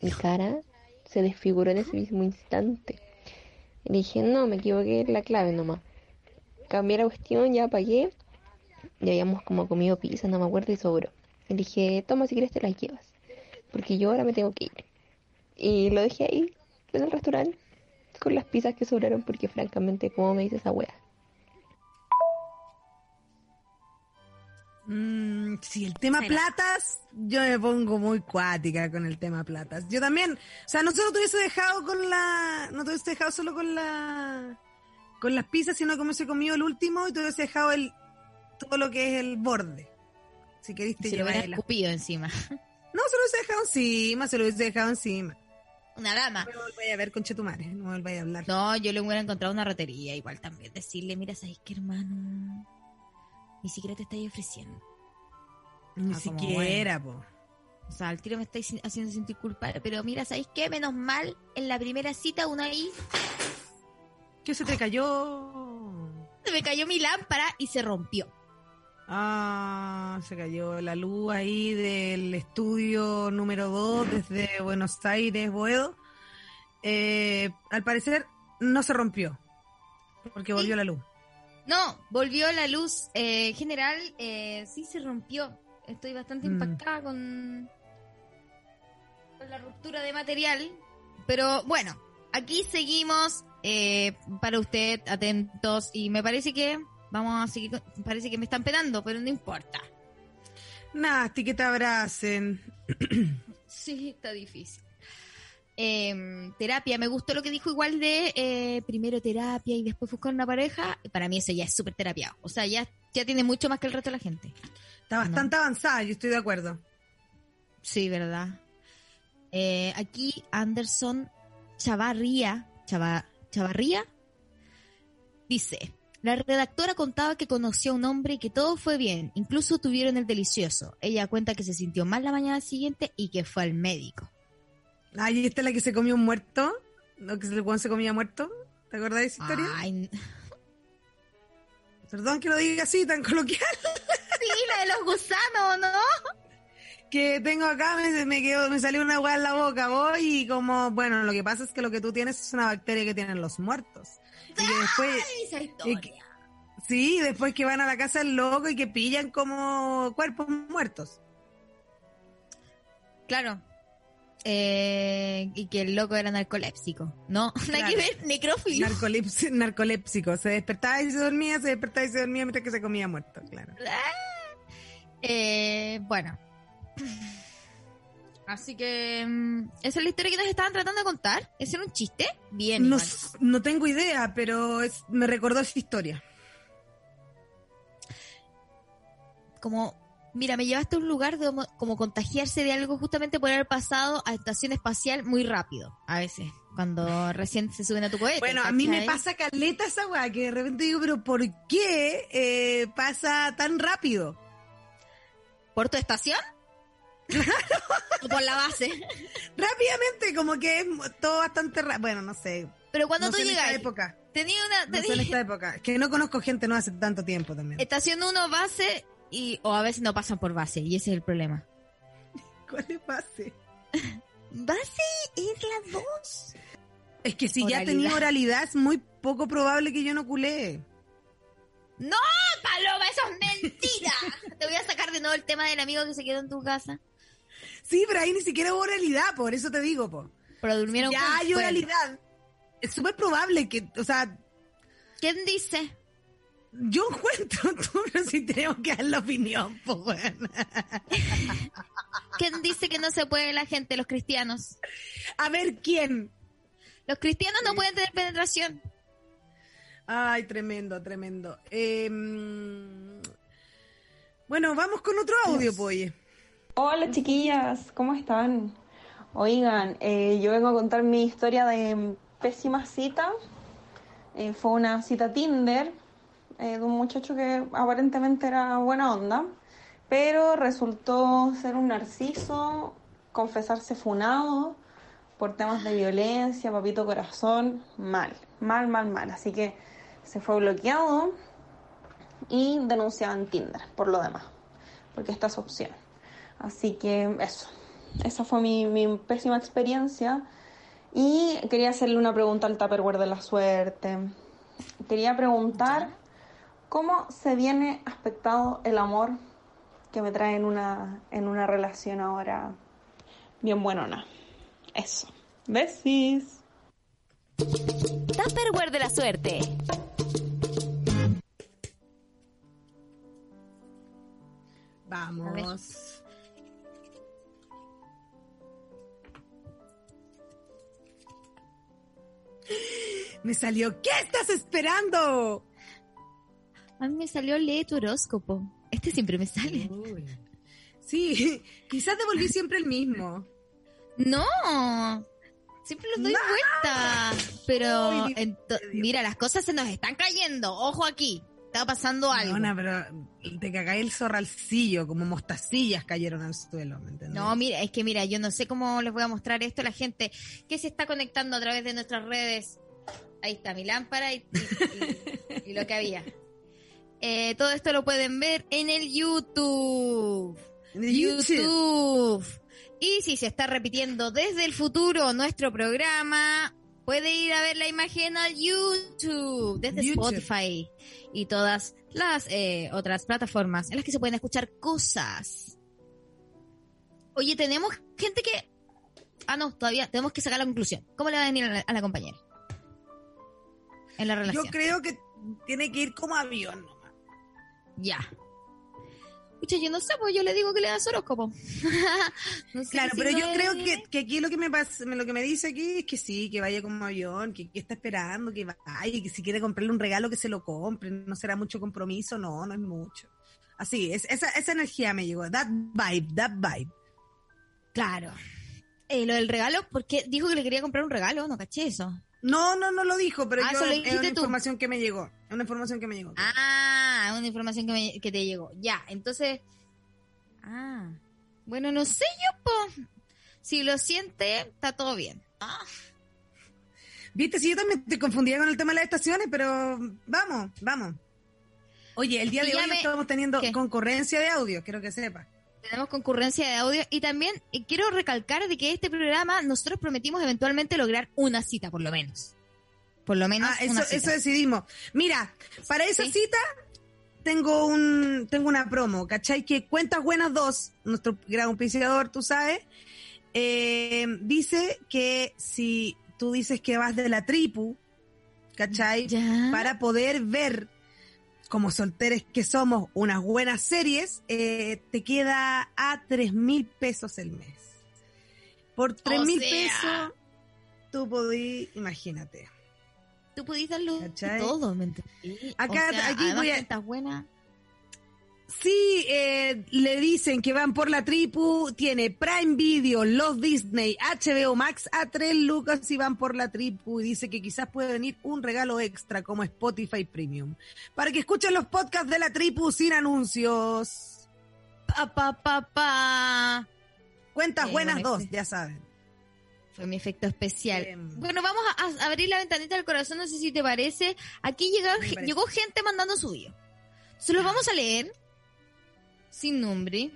Mi cara se desfiguró en ese mismo instante. Y le dije, no, me equivoqué en la clave nomás. Cambié la cuestión, ya pagué. Y habíamos como comido pizza, no me acuerdo, y sobró. Le dije, toma si quieres te las llevas. Porque yo ahora me tengo que ir. Y lo dejé ahí, en el restaurante, con las pizzas que sobraron, porque francamente, ¿cómo me dice esa wea? Mm, sí, el tema platas, yo me pongo muy cuática con el tema platas. Yo también, o sea, no solo te hubiese dejado con la, no te hubiese dejado solo con la, con las pizzas, sino como se comido el último y te hubiese dejado el, todo lo que es el borde. Si queriste Se lo llevar el- escupido encima. No, se lo hubiese dejado encima, se lo hubiese dejado encima. Una dama. No volváis a ver con Chetumare, no volváis a hablar. No, yo le hubiera encontrado una rotería igual también. Decirle, mira, ¿sabes qué, hermano? Ni siquiera te estáis ofreciendo. Ni Ah, siquiera, po. O sea, al tiro me estáis haciendo sentir culpable. Pero mira, ¿sabéis qué? Menos mal, en la primera cita, uno ahí, ¿Qué se te cayó? se me cayó mi lámpara y se rompió. Ah, se cayó la luz ahí del estudio número 2 desde Buenos Aires, Boedo. Eh, al parecer no se rompió, porque volvió la luz. No, volvió la luz eh, general. Eh, sí, se rompió. Estoy bastante Mm. impactada con, con la ruptura de material. Pero bueno, aquí seguimos eh, para usted, atentos. Y me parece que vamos a seguir. con- Parece que me están penando, pero no importa. Nasti, que te abracen. Sí, está difícil. Eh, terapia, me gustó lo que dijo igual de eh, primero terapia y después buscar una pareja. Para mí eso ya es súper terapiado. O sea, ya, ya tiene mucho más que el resto de la gente. Está bastante avanzada, yo estoy de acuerdo. Sí, verdad. Eh, aquí Anderson Chavarría, Chava- Chavarría, dice, la redactora contaba que conoció a un hombre y que todo fue bien, incluso tuvieron el delicioso. Ella cuenta que se sintió mal la mañana siguiente y que fue al médico. Ay, ¿esta es la que se comió un muerto? ¿No que el Juan se comía muerto? ¿Te acordás de esa historia? Ay, Perdón que lo diga así, tan coloquial. sí, la de los gusanos, ¿no? que tengo acá, me, me, quedó, me salió una hueá en la boca, voy y como, bueno, lo que pasa es que lo que tú tienes es una bacteria que tienen los muertos. Y que después, esa historia. que- sí, después que van a la casa del loco y que pillan como cuerpos muertos. Claro. Eh, y que el loco era narcolépsico. No, nada que Claro. ver, necrófilo. Narcoleps- narcolépsico. Se despertaba y se dormía, se despertaba y se dormía mientras que se comía muerto, claro. Eh, bueno. Así que mm, esa es la historia que nos estaban tratando de contar. ¿Ese era un chiste? Bien. No, no tengo idea, pero es, me recordó esa historia. Como, mira, me llevaste a un lugar de como, contagiarse de algo justamente por haber pasado a estación espacial muy rápido. A veces, cuando recién se suben a tu cohete. Bueno, a mí me pasa caleta esa weá, que de repente digo, pero ¿por qué eh, pasa tan rápido? ¿Por tu estación? O por la base. Rápidamente, como que es todo bastante ra- Bueno, no sé. Pero cuando no tú llegas, época. tenía una, No sé en tenía esta época. Es que no conozco gente no hace tanto tiempo también. estación 1 base y, o a veces no pasan por base y ese es el problema. ¿Cuál es base? Base es la 2. Es que si ya tenía oralidad, es muy poco probable que yo no culé. No, Paloma, eso es mentira. Te voy a sacar de nuevo el tema del amigo que se quedó en tu casa. Sí, pero ahí ni siquiera hubo oralidad, por eso te digo, po. Pero durmieron Ya hay Bueno, oralidad. Es súper probable que, o sea, ¿Quién dice? yo encuentro, tú, pero si tenemos que dar la opinión, pues bueno. ¿Quién dice que no se puede la gente, los cristianos? A ver quién. Los cristianos no pueden tener penetración. Ay, tremendo, tremendo. Eh, mm, bueno, vamos con otro audio, pues, oye. Hola chiquillas, ¿cómo están? Oigan, eh, yo vengo a contar mi historia de pésima cita. Eh, fue una cita Tinder eh, de un muchacho que aparentemente era buena onda, pero resultó ser un narciso, confesarse funado por temas de violencia, papito corazón, mal, mal, mal, mal. Así que se fue bloqueado y denunciado en Tinder por lo demás, porque esta es opción. Así que eso, esa fue mi, mi pésima experiencia. Y quería hacerle una pregunta al Tupperware de la suerte. Quería preguntar cómo se viene aspectado el amor que me trae en una, en una relación ahora bien buenona. Eso. Besis. Tupperware de la suerte. Vamos. Me salió, ¿qué estás esperando? A mí me salió lee tu horóscopo. Este siempre me sale. Uy. Sí, quizás devolví siempre el mismo. No, siempre los doy No. vuelta. Pero mira, las cosas se nos están cayendo. Ojo aquí, está pasando algo. Leona, pero te cagáis el zorralcillo, como mostacillas cayeron al suelo, ¿me entiendes? No, mira, es que mira, yo no sé cómo les voy a mostrar esto a la gente que se está conectando a través de nuestras redes. Ahí está mi lámpara y, y- y- y lo que había. Eh, todo esto lo pueden ver en el YouTube. En el YouTube. YouTube. Y si se está repitiendo desde el futuro nuestro programa, puede ir a ver la imagen al YouTube, desde YouTube. Spotify y todas las eh, otras plataformas en las que se pueden escuchar cosas. Oye, tenemos gente que... Ah, no, todavía tenemos que sacar la conclusión. ¿Cómo le va a venir a la, a la compañera? En la relación. Yo creo que tiene que ir como avión nomás. Ya. Pucha, yo no sé, pues yo le digo que le da su horóscopo. No sé Claro, pero yo creo que, que aquí lo que me pasa, lo que me dice aquí es que sí, que vaya como avión, que, que está esperando, que vaya, que si quiere comprarle un regalo que se lo compre, no será mucho compromiso, no, no es mucho. Así, es, esa, esa energía me llegó, that vibe, that vibe. Claro. Eh, lo del regalo, porque dijo que le quería comprar un regalo, no caché eso. No, no, no lo dijo, pero Ah, yo, eso lo es una tú. información que me llegó, es una información que me llegó. Ah, una información que, me- que te llegó. Ya, entonces. Ah. Bueno, no sé yo, po. Si lo siente, está todo bien. Ah, Viste, sí, yo también te confundía con el tema de las estaciones, pero vamos, vamos. Oye, el día de hoy me- estamos teniendo ¿Qué? concurrencia de audio, quiero que sepas. Tenemos concurrencia de audio. Y también quiero recalcar de que este programa nosotros prometimos eventualmente lograr una cita, por lo menos. Por lo menos Ah, eso, una cita. eso decidimos. Mira, para esa Sí. cita tengo un tengo una promo, ¿cachai? Que Cuentas Buenas 2, nuestro gran auspiciador, tú sabes, eh, dice que si tú dices que vas de la tripu, ¿cachai? Ya. Para poder ver, como solteres que somos, unas buenas series, eh, te queda a tres mil pesos el mes. Por tres mil sea. pesos, tú podís, imagínate. Tú pudiste darlo ¿Cachai? todo, ¿me entendí? Acá- O sea, aquí voy a- cuentas buenas. Sí, eh, le dicen que van por la tripu, tiene Prime Video, los Disney, HBO Max a tres lucas y van por la tripu y dice que quizás puede venir un regalo extra como Spotify Premium para que escuchen los podcasts de la tripu sin anuncios. Pa, pa, pa, pa. Cuentas buenas bueno, dos, este- ya saben. Fue mi efecto especial. Em. Bueno, vamos a, a abrir la ventanita del corazón, no sé si te parece. Aquí llegó, parece. llegó gente mandando su video. Se los vamos a leer sin nombre.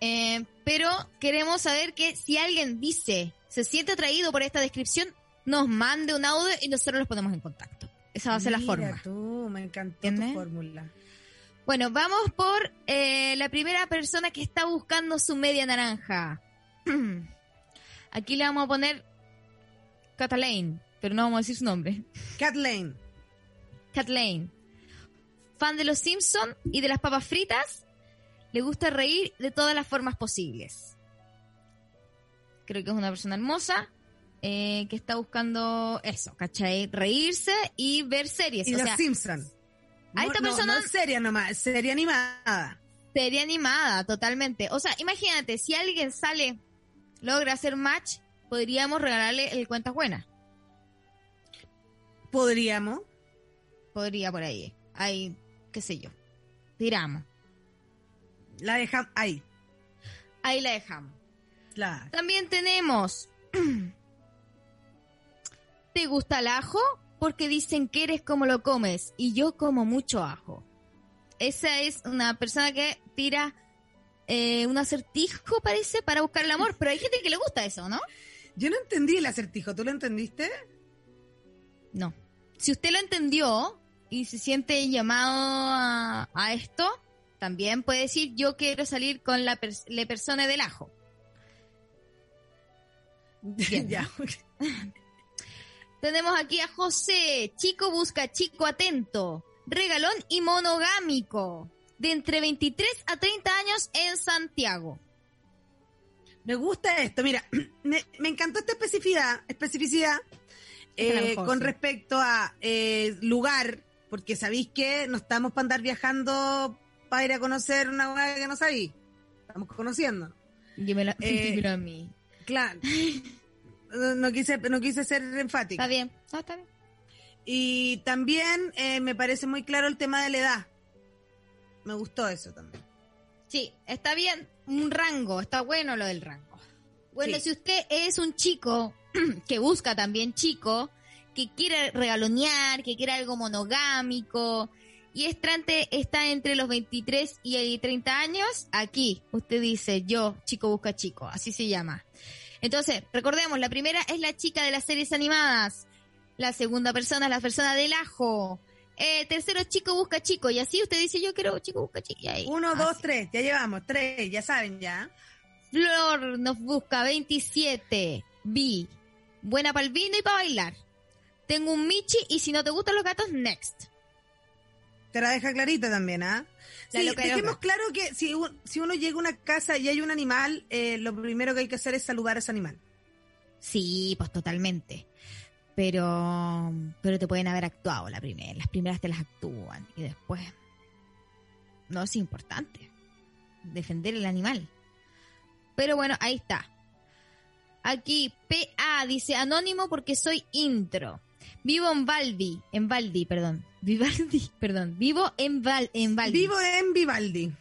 Eh, pero queremos saber que si alguien dice, se siente atraído por esta descripción, nos mande un audio y nosotros los ponemos en contacto. Esa va a ser la forma. tú, me encantó tu fórmula. Bueno, vamos por eh, la primera persona que está buscando su media naranja. Aquí le vamos a poner Catalane, pero no vamos a decir su nombre. Lane. Kathleen. Fan de los Simpson y de las papas fritas, le gusta reír de todas las formas posibles. Creo que es una persona hermosa eh, que está buscando eso, ¿cachai? Reírse y ver series. Y o los sea, Simpson. a esta no, persona- No, es seria nomás, serie animada. serie animada, totalmente. O sea, imagínate, si alguien sale, logra hacer match, podríamos regalarle el Cuentas Buenas. Podríamos. Podría por ahí. Ahí, qué sé yo. Tiramos. La dejamos ahí. Ahí la dejamos. Claro. También tenemos. ¿Te gusta el ajo? Porque dicen que eres como lo comes y yo como mucho ajo. Esa es una persona que tira eh, un acertijo, parece, para buscar el amor. Pero hay gente que le gusta eso, ¿no? Yo no entendí el acertijo, ¿tú lo entendiste? No. Si usted lo entendió y se siente llamado a, a esto, también puede decir yo quiero salir con la, pers- la persona del ajo. Bien. ya. Tenemos aquí a José, chico busca chico atento, regalón y monogámico, de entre 23 a 30 años en Santiago. Me gusta esto, mira, me, me encantó esta especificidad, especificidad eh, con respecto a eh, lugar, porque sabéis que no estamos para andar viajando para ir a conocer una hueá que no sabéis. Estamos conociendo. Dímelo, Eh, dímelo a mí. Claro. No, no quise, no quise ser enfática. Está bien, no, está bien. Y también eh, me parece muy claro el tema de la edad. Me gustó eso también. Sí, está bien, un rango, está bueno lo del rango. Bueno, Sí. si usted es un chico que busca también chico, que quiere regalonear, que quiere algo monogámico, y estrante está entre los 23 y 30 años, aquí usted dice yo, chico busca chico, así se llama. Entonces, recordemos, la primera es la chica de las series animadas, la segunda persona es la persona del ajo, eh, tercero chico busca chico, y así usted dice yo quiero chico busca chico. y ahí, Uno, así. dos, tres. Ya llevamos. Tres, ya saben ya. Flor nos busca 27. Vi. Buena para el vino y para bailar. Tengo un Michi y si no te gustan los gatos, next. Te la deja clarita también, ¿ah? Sí, dejemos loca. claro que si, un- si uno llega a una casa y hay un animal, eh, lo primero que hay que hacer es saludar a ese animal. Sí, pues totalmente. Pero, pero te pueden haber actuado la primera. Las primeras te las actúan y después. No es importante. Defender el animal. Pero bueno, ahí está. Aquí, PA dice anónimo porque soy intro. Vivo en Valdi, en Valdi, perdón. Vivaldi, perdón. Vivo en Val, en Valdi. Vivo en Vivaldi.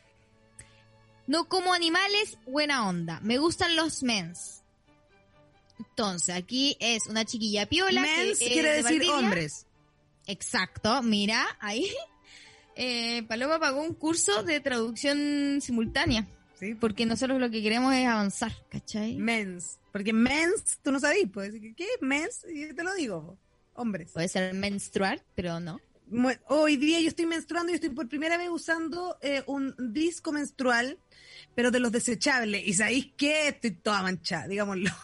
No como animales, buena onda. Me gustan los mens. Entonces, aquí es una chiquilla piola. Mens quiere de decir hombres. Exacto, mira, ahí. Eh, Paloma pagó un curso de traducción simultánea. Sí. Porque nosotros lo que queremos es avanzar, ¿cachai? Mens. Porque mens, tú no sabes, pues. ¿Qué es mens? Y te lo digo. Hombres. Puede ser menstruar, pero no. Hoy día yo estoy menstruando y estoy por primera vez usando eh, un disco menstrual, pero de los desechables. ¿Y sabéis qué? Estoy toda manchada, digámoslo.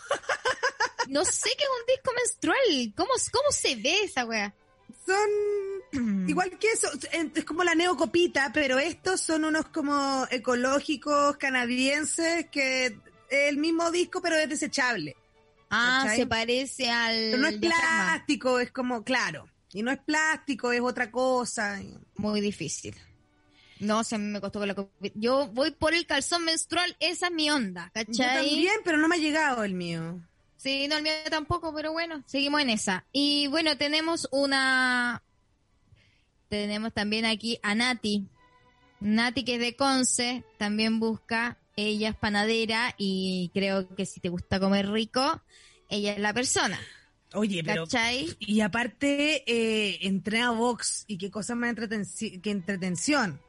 No sé qué es un disco menstrual. ¿Cómo, cómo se ve esa wea? Son igual que eso, es como la neocopita, pero estos son unos como ecológicos canadienses que el mismo disco, pero es desechable. Ah, ¿Cachai? se parece al. Pero no es diafragma. plástico, es como, claro. Y no es plástico, es otra cosa. Muy difícil. No, se me costó con la Yo voy por el calzón menstrual, esa es mi onda, Yo ¿cachai? también, pero no me ha llegado el mío. Sí, no, el mío tampoco, pero bueno, seguimos en esa. Y bueno, tenemos una... Tenemos también aquí a Nati. Nati, que es de Conce, también busca ella es panadera y creo que si te gusta comer rico, ella es la persona. Oye, pero... ¿Cachai? Y aparte, eh, entrena box y qué cosa más que entretención.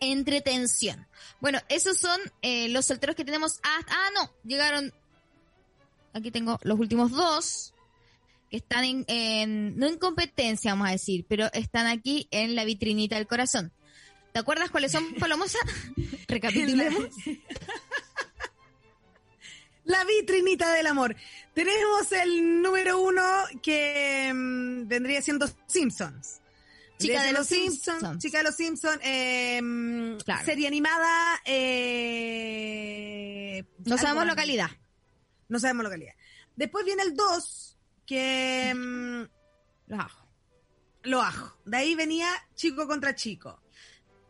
Entretención. Bueno, esos son eh, los solteros que tenemos hasta... Ah, no, llegaron... Aquí tengo los últimos dos que están en, en- no en competencia, vamos a decir, pero están aquí en la vitrinita del corazón. ¿Te acuerdas cuáles son, Palomosa? Recapitulemos. La vitrinita del amor. Tenemos el número uno que mm, vendría siendo Simpsons. Chica de los Simpsons. Chica de los Simpsons. eh, mm, Claro. Serie animada. eh, No sabemos localidad. No sabemos localidad. Después viene el 2, que mm, Los ajo. lo ajo. De ahí venía chico contra chico.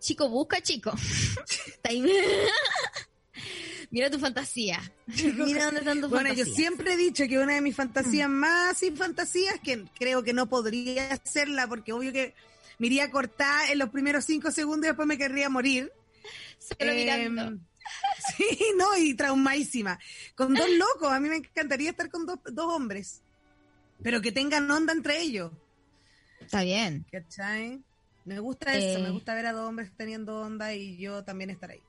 Chico busca chico. Mira tu fantasía. Mira dónde están tus Bueno, yo siempre he dicho que una de mis fantasías más sin fantasías, que creo que no podría hacerla, porque obvio que me iría a cortar en los primeros cinco segundos y después me querría morir. Solo mirando. Em, Sí, no, y traumadísima. Con dos locos, a mí me encantaría estar con dos, dos hombres, pero que tengan onda entre ellos. Está bien. ¿Cachai? Me gusta eso, Eh. me gusta ver a dos hombres teniendo onda y yo también estar ahí.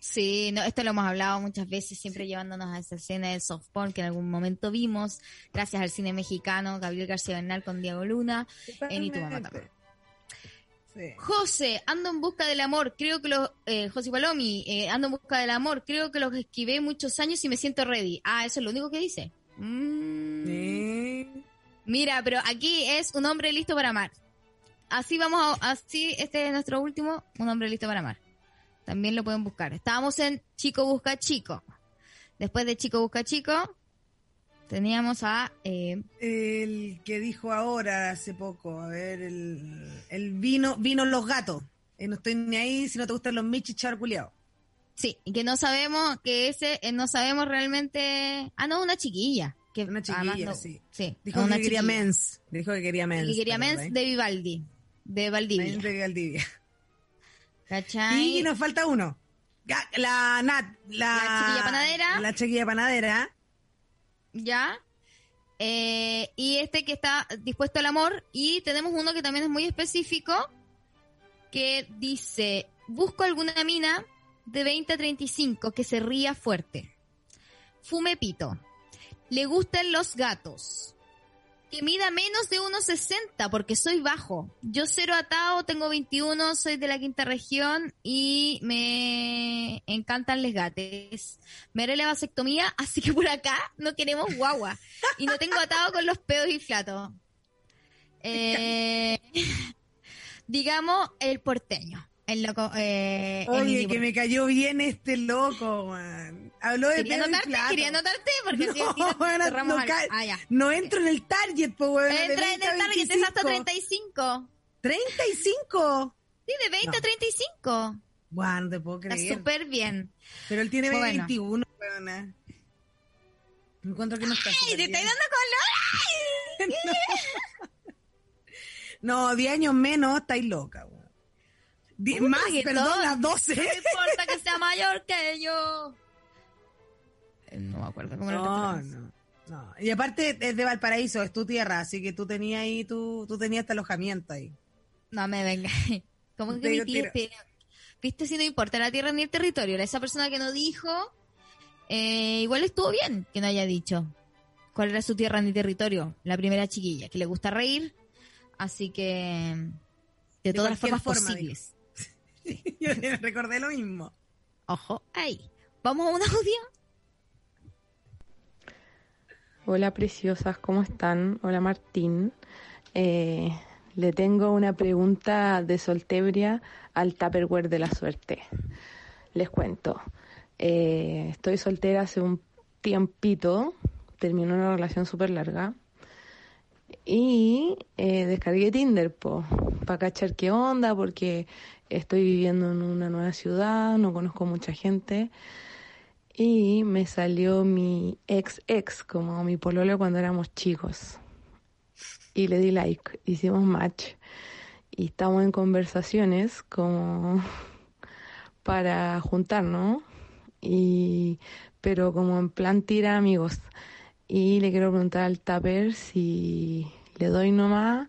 Sí, no, esto lo hemos hablado muchas veces, siempre llevándonos a esa escena de soft porn que en algún momento vimos, gracias al cine mexicano, Gabriel García Bernal con Diego Luna, en Y tu mamá también. Sí. José, ando en busca del amor, creo que los, eh, José Palomi, eh, ando en busca del amor, creo que los esquivé muchos años y me siento ready. Ah, eso es lo único que dice. Mm. Sí. Mira, pero aquí es un hombre listo para amar. Así vamos a, así, este es nuestro último, un hombre listo para amar. También lo pueden buscar. Estábamos en Chico Busca Chico. Después de Chico Busca Chico, teníamos a, eh, El que dijo ahora hace poco, a ver, el, el vino, vino los gatos. Eh, no estoy ni ahí si no te gustan los michis charculeados. sí, y que no sabemos, que ese, eh, no sabemos realmente, ah, no, una chiquilla. Que Una chiquilla, no- sí. Sí, Dijo una que quería chiquilla. mens. Dijo que quería mens. Que quería ¿te mens acordás? de Vivaldi, de Valdivia. De Valdivia. ¿Cachai? Y nos falta uno. La Nat, la, La chiquilla panadera. La chiquilla panadera. ¿ya? Eh, y este que está dispuesto al amor. Y tenemos uno que también es muy específico, que dice, busco alguna mina de 20 a 35 que se ría fuerte. Fume pito. Le gustan los gatos. Que mida menos de 1,60 porque soy bajo. Yo cero atado, tengo 21, soy de la quinta región y me encantan les gates. Me haré la vasectomía, así que por acá no queremos guagua. Y no tengo atado con los pedos inflatos. Eh, digamos, el porteño. El loco. Eh, el Oye, mini que me cayó bien este loco, man. Habló de Quería anotarte, plato. quería anotarte, porque si al final No, no, cerramos no al- Ah, ya. No entro en el target, po, weón. Entra en 20 a el target, es hasta 25. 35. ¿35? Sí, de 20 No. a 35. Bueno, no te puedo Está creer. súper bien. Pero él tiene Bueno. 21, weona. Encuentro que no está. ¡Ay, te bien. dando color! No, 10 años menos, estáis loca, weón. Un más, perdón, las 12. No importa que sea mayor que yo. Eh, No me acuerdo cómo era No, referencia. no, no. Y aparte es de Valparaíso, es tu tierra, así que tú tenías ahí, tú, tú tenías este alojamiento ahí. No me venga. ¿Cómo que mi tía? tira. te- Viste, si no importa la tierra ni el territorio. Esa persona que no dijo, eh, igual estuvo bien que no haya dicho cuál era su tierra ni territorio. La primera chiquilla, que le gusta reír. Así que, de, todas las formas forma, posibles. Yo recordé lo mismo. Ojo, ahí. Vamos a un audio. Hola preciosas, ¿cómo están? Hola Martín. Eh, le tengo una pregunta de soltebria al Tupperware de la suerte. Les cuento. Eh, estoy soltera hace un tiempito, terminé una relación súper larga y eh, descargué Tinder para cachar qué onda porque estoy viviendo en una nueva ciudad, no conozco mucha gente y me salió mi ex ex como mi pololo cuando éramos chicos y le di like, hicimos match y estamos en conversaciones como para juntarnos. Y, pero como en plan tira amigos. Y le quiero preguntar al Tupper si le doy nomás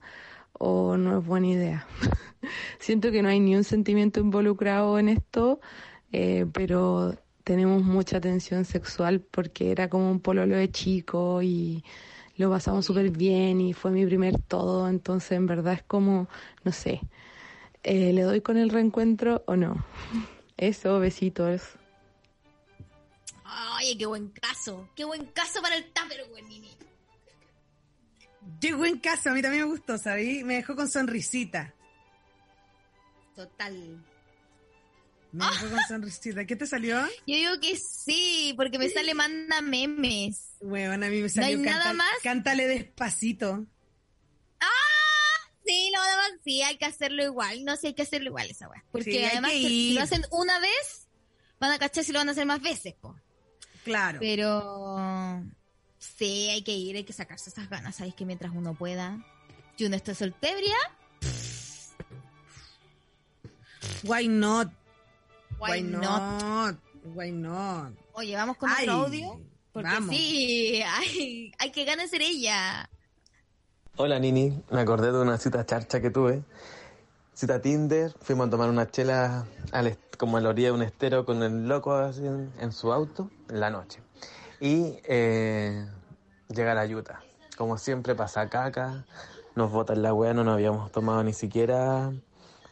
o no es buena idea. Siento que no hay ni un sentimiento involucrado en esto, eh, pero tenemos mucha tensión sexual porque era como un pololo de chico y lo pasamos súper bien y fue mi primer todo, entonces en verdad es como, no sé, eh, ¿le doy con el reencuentro o no? Eso, besitos. Ay, qué buen caso. Qué buen caso para el Tupperware, Nini. Qué buen caso, a mí también me gustó, ¿sabí? Me dejó con sonrisita. Total. Me dejó con sonrisita. ¿Qué te salió? Yo digo que sí, porque me sale manda memes. Bueno, a mí me ¿No salió hay nada más? Cántale despacito. ¡Ah! Sí, lo demás sí, hay que hacerlo igual. No sé, hay que hacerlo igual esa weá. Porque Sí, además si lo hacen una vez, van a cachar si lo van a hacer más veces, po. Claro. Pero sí, hay que ir, hay que sacarse esas ganas, sabéis que mientras uno pueda. Y uno está soltebria, Why not? why, not? not? Why not? Oye, vamos con Ay, otro audio. Porque vamos. sí, hay, hay que ganas ser ella. Hola Nini, me acordé de una cita charcha que tuve. Cita Tinder, fuimos a tomar una chela al como a la orilla de un estero con el loco así en, en su auto en la noche. Y eh, llega la yuta. Como siempre pasa caca, nos botan la weá, no nos habíamos tomado ni siquiera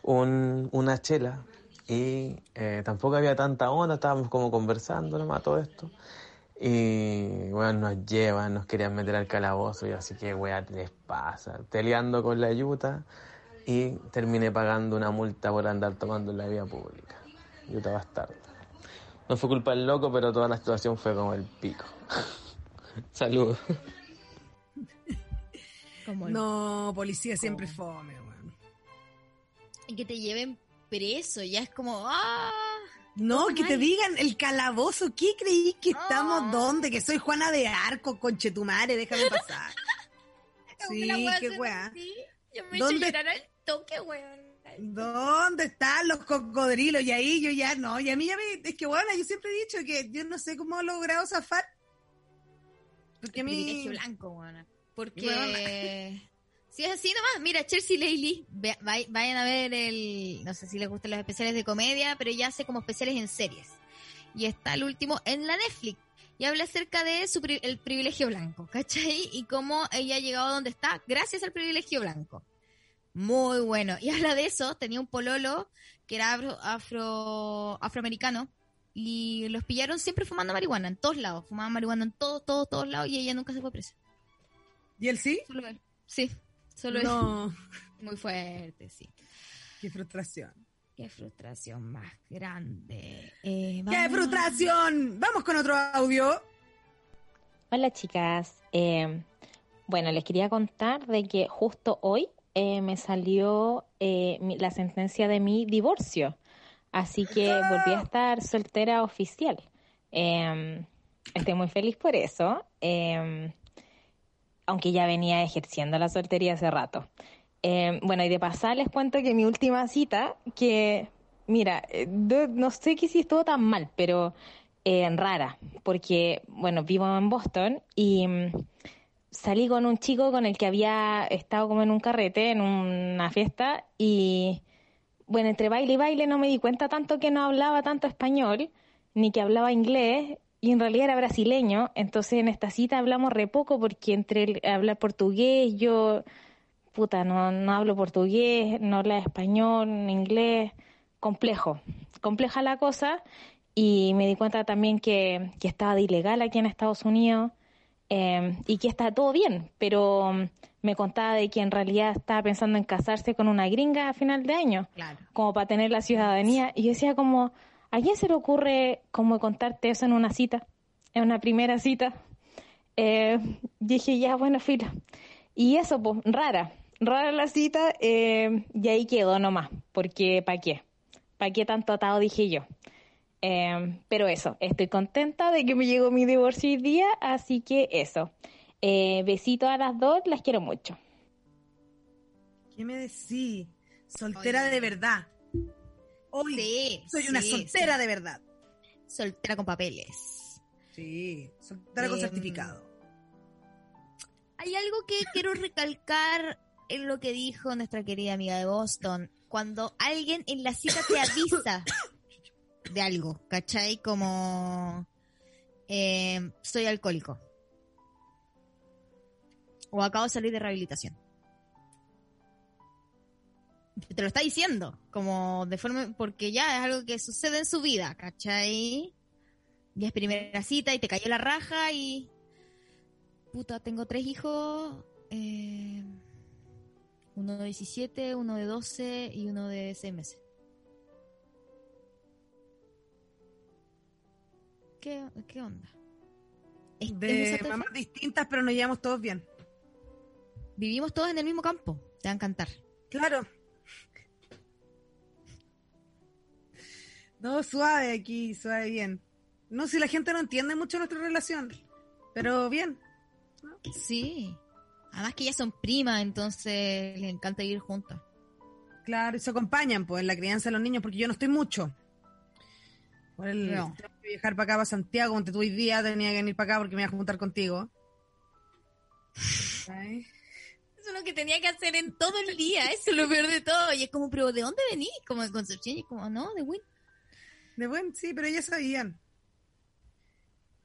un- una chela. Y eh, tampoco había tanta onda, estábamos como conversando nomás todo esto. Y bueno, nos llevan, nos querían meter al calabozo y así que weá les pasa. Peleando con la yuta y terminé pagando una multa por andar tomando en la vía pública. Yuta bastardo. No fue culpa del loco, pero toda la situación fue como el pico. Saludos. Como el- No, policía siempre fome, weón. Y que te lleven preso, ya es como, ¡ah! No, que te digan el calabozo. ¿Qué creí que estamos? Ah. ¿Dónde? Que soy Juana de Arco, conchetumare, déjame pasar. Sí, qué weá. Yo ¿Dónde- toque, weón. ¿Dónde están los cocodrilos? Y ahí yo ya no. Y a mí ya me. Es que bueno, yo siempre he dicho que yo no sé cómo he logrado zafar. Porque a mí. privilegio blanco, weón. Porque si es así nomás, mira, Chelsea vay- vayan a ver el, no sé si les gustan los especiales de comedia, pero ella hace como especiales en series. Y está el último en la Netflix. Y habla acerca de su pri- el privilegio blanco, ¿cachai? Y cómo ella ha llegado a donde está gracias al privilegio blanco. Muy bueno. Y habla de eso, tenía un pololo que era afro, afro- afroamericano y los pillaron siempre fumando marihuana en todos lados. Fumaban marihuana en todos, todos, todos lados y ella nunca se fue presa. ¿Y él sí? Solo él. Sí, solo No. él. Muy fuerte, sí. Qué frustración. Qué frustración más grande. Eh, ¡Qué vamos- frustración! Vamos con otro audio. Hola chicas, Eh, bueno les quería contar de que justo hoy eh, me salió eh, mi- la sentencia de mi divorcio, así que volví a estar soltera oficial. Eh, estoy muy feliz por eso, eh, aunque ya venía ejerciendo la soltería hace rato. Eh, bueno, y de pasar les cuento que mi última cita, que mira, eh, no, sé que si estuvo tan mal, pero rara, porque, bueno, vivo en Boston y salí con un chico con el que había estado como en un carrete, en una fiesta, y bueno, entre baile y baile no me di cuenta tanto que no hablaba tanto español, ni que hablaba inglés, y en realidad era brasileño, entonces en esta cita hablamos re poco porque entre él hablar portugués, yo, puta, no, no hablo portugués, no hablo español, inglés, complejo, compleja la cosa, y me di cuenta también que, que estaba de ilegal aquí en Estados Unidos eh, y que está todo bien, pero mm, me contaba de que en realidad estaba pensando en casarse con una gringa a final de año, Claro. como para tener la ciudadanía, y yo decía como, ¿a quién se le ocurre como contarte eso en una cita, en una primera cita? Eh, dije, ya, bueno, fila. Y eso, pues, rara, rara la cita, eh, y ahí quedó nomás, porque ¿para qué? ¿Para qué tanto atado? Dije yo. Eh, pero eso, estoy contenta de que me llegó mi divorcio hoy día, así que eso. Eh, besito a las dos, las quiero mucho. ¿Qué me decís? Soltera Oye. de verdad. Hoy Sí, soy una sí, soltera sí. de verdad. Soltera con papeles. Sí, soltera con Em, certificado. Hay algo que quiero recalcar en lo que dijo nuestra querida amiga de Boston. Cuando alguien en la cita te avisa de algo, ¿cachai? Como eh, soy alcohólico. O acabo de salir de rehabilitación. Te lo está diciendo, como de forma, porque ya es algo que sucede en su vida, ¿cachai? Ya es primera cita y te cayó la raja y puta, tengo tres hijos. eh, uno de 17, uno de 12 y uno de 6 meses. ¿Qué, qué onda? Es- es De tu- mamás distintas, pero nos llevamos todos bien. Vivimos todos en el mismo campo. Te va a encantar. Claro. No, suave aquí, suave bien. No, si la gente no entiende mucho nuestra relación, pero bien. Sí. Además que ellas son primas, entonces les encanta vivir juntas. Claro, y se acompañan pues en la crianza de los niños, porque yo no estoy mucho. Por el, No. Que viajar para acá, para Santiago, donde tú hoy día tenía que venir para acá porque me iba a juntar contigo. Eso es lo que tenía que hacer en todo el día, eso es lo peor de todo. Y es como, pero ¿de dónde venís? Como de Concepción, y es como, no, de Win. De buen, sí, pero ellas sabían.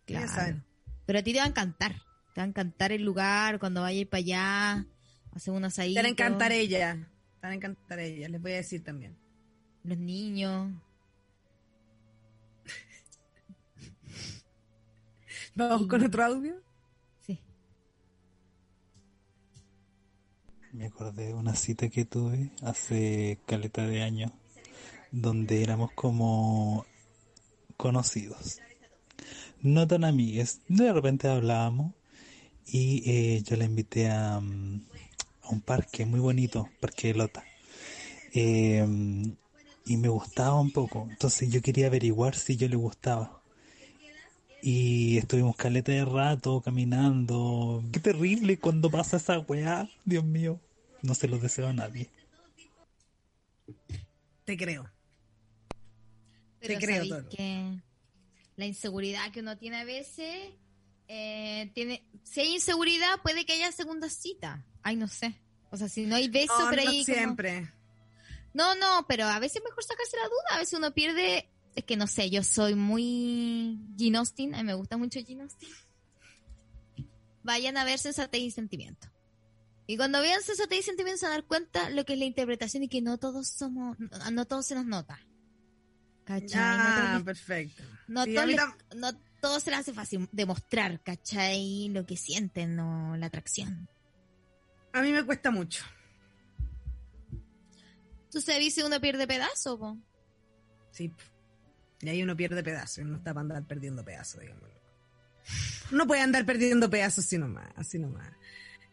Claro. Saben. Pero a ti te va a encantar. Te va a encantar el lugar, cuando vayas para allá, hacer un asadito. Te van a encantar ella. Te van a encantar ella, les voy a decir también. Los niños. Vamos con otro audio. Sí. Me acordé de una cita que tuve hace caleta de años, donde éramos como conocidos. No tan amigues. De repente hablábamos y eh, yo la invité a, mm, a un parque muy bonito, Parque de Lota. Eh, y me gustaba un poco. Entonces yo quería averiguar si yo le gustaba. Y estuvimos caleta de rato caminando. Qué terrible cuando pasa esa weá. Dios mío. No se lo deseo a nadie. Te creo. Pero Te creo, que la inseguridad que uno tiene a veces, eh, tiene, si hay inseguridad, puede que haya segunda cita. Ay, no sé. O sea, si no hay beso, No, pero no ahí como- siempre. No, no, pero a veces es mejor sacarse la duda. A veces uno pierde. Es que no sé, yo soy muy Gene Austin. A mí me gusta mucho Gene Austin. Vayan a ver Sensatez y Sentimiento. Y cuando vean Sensatez y Sentimiento se van a dar cuenta lo que es la interpretación y que no todos somos, no, no todos se nos nota. ¿Cachai? Ah, no, perfecto. no, Sí, les- tam- no todos se les hace fácil demostrar, ¿cachai? Lo que sienten o la atracción. A mí me cuesta mucho. ¿Tú sabes si uno pierde pedazo, po? Sí. Y ahí uno pierde pedazos. No está para andar perdiendo pedazos, digámoslo. No puede andar perdiendo pedazos así nomás. Así nomás.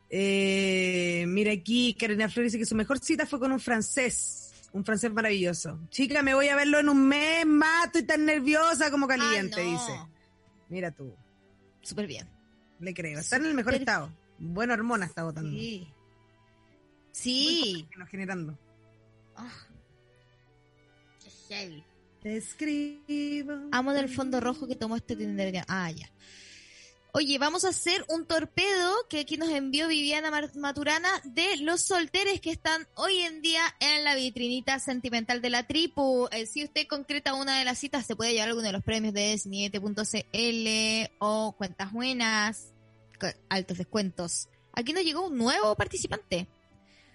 Eh, mira aquí, Karina Flores dice que su mejor cita fue con un francés. Un francés maravilloso. Chica, me voy a verlo en un mes más. Estoy tan nerviosa como caliente, Ah, no. dice. Mira tú. Súper bien. Le creo. Está en el mejor estado. Buena hormona está botando. Sí. Sí. Nos generando. Ah. Qué heavy. Te escribo. Amo del fondo rojo que tomó este Tinder. Ah, ya. Oye, vamos a hacer un torpedo que aquí nos envió Viviana Maturana de los solteres que están hoy en día en la vitrinita sentimental de la tripu. Eh, si usted concreta una de las citas, se puede llevar alguno de los premios de Sniete.cl o Cuentas Buenas, altos descuentos. Aquí nos llegó un nuevo participante.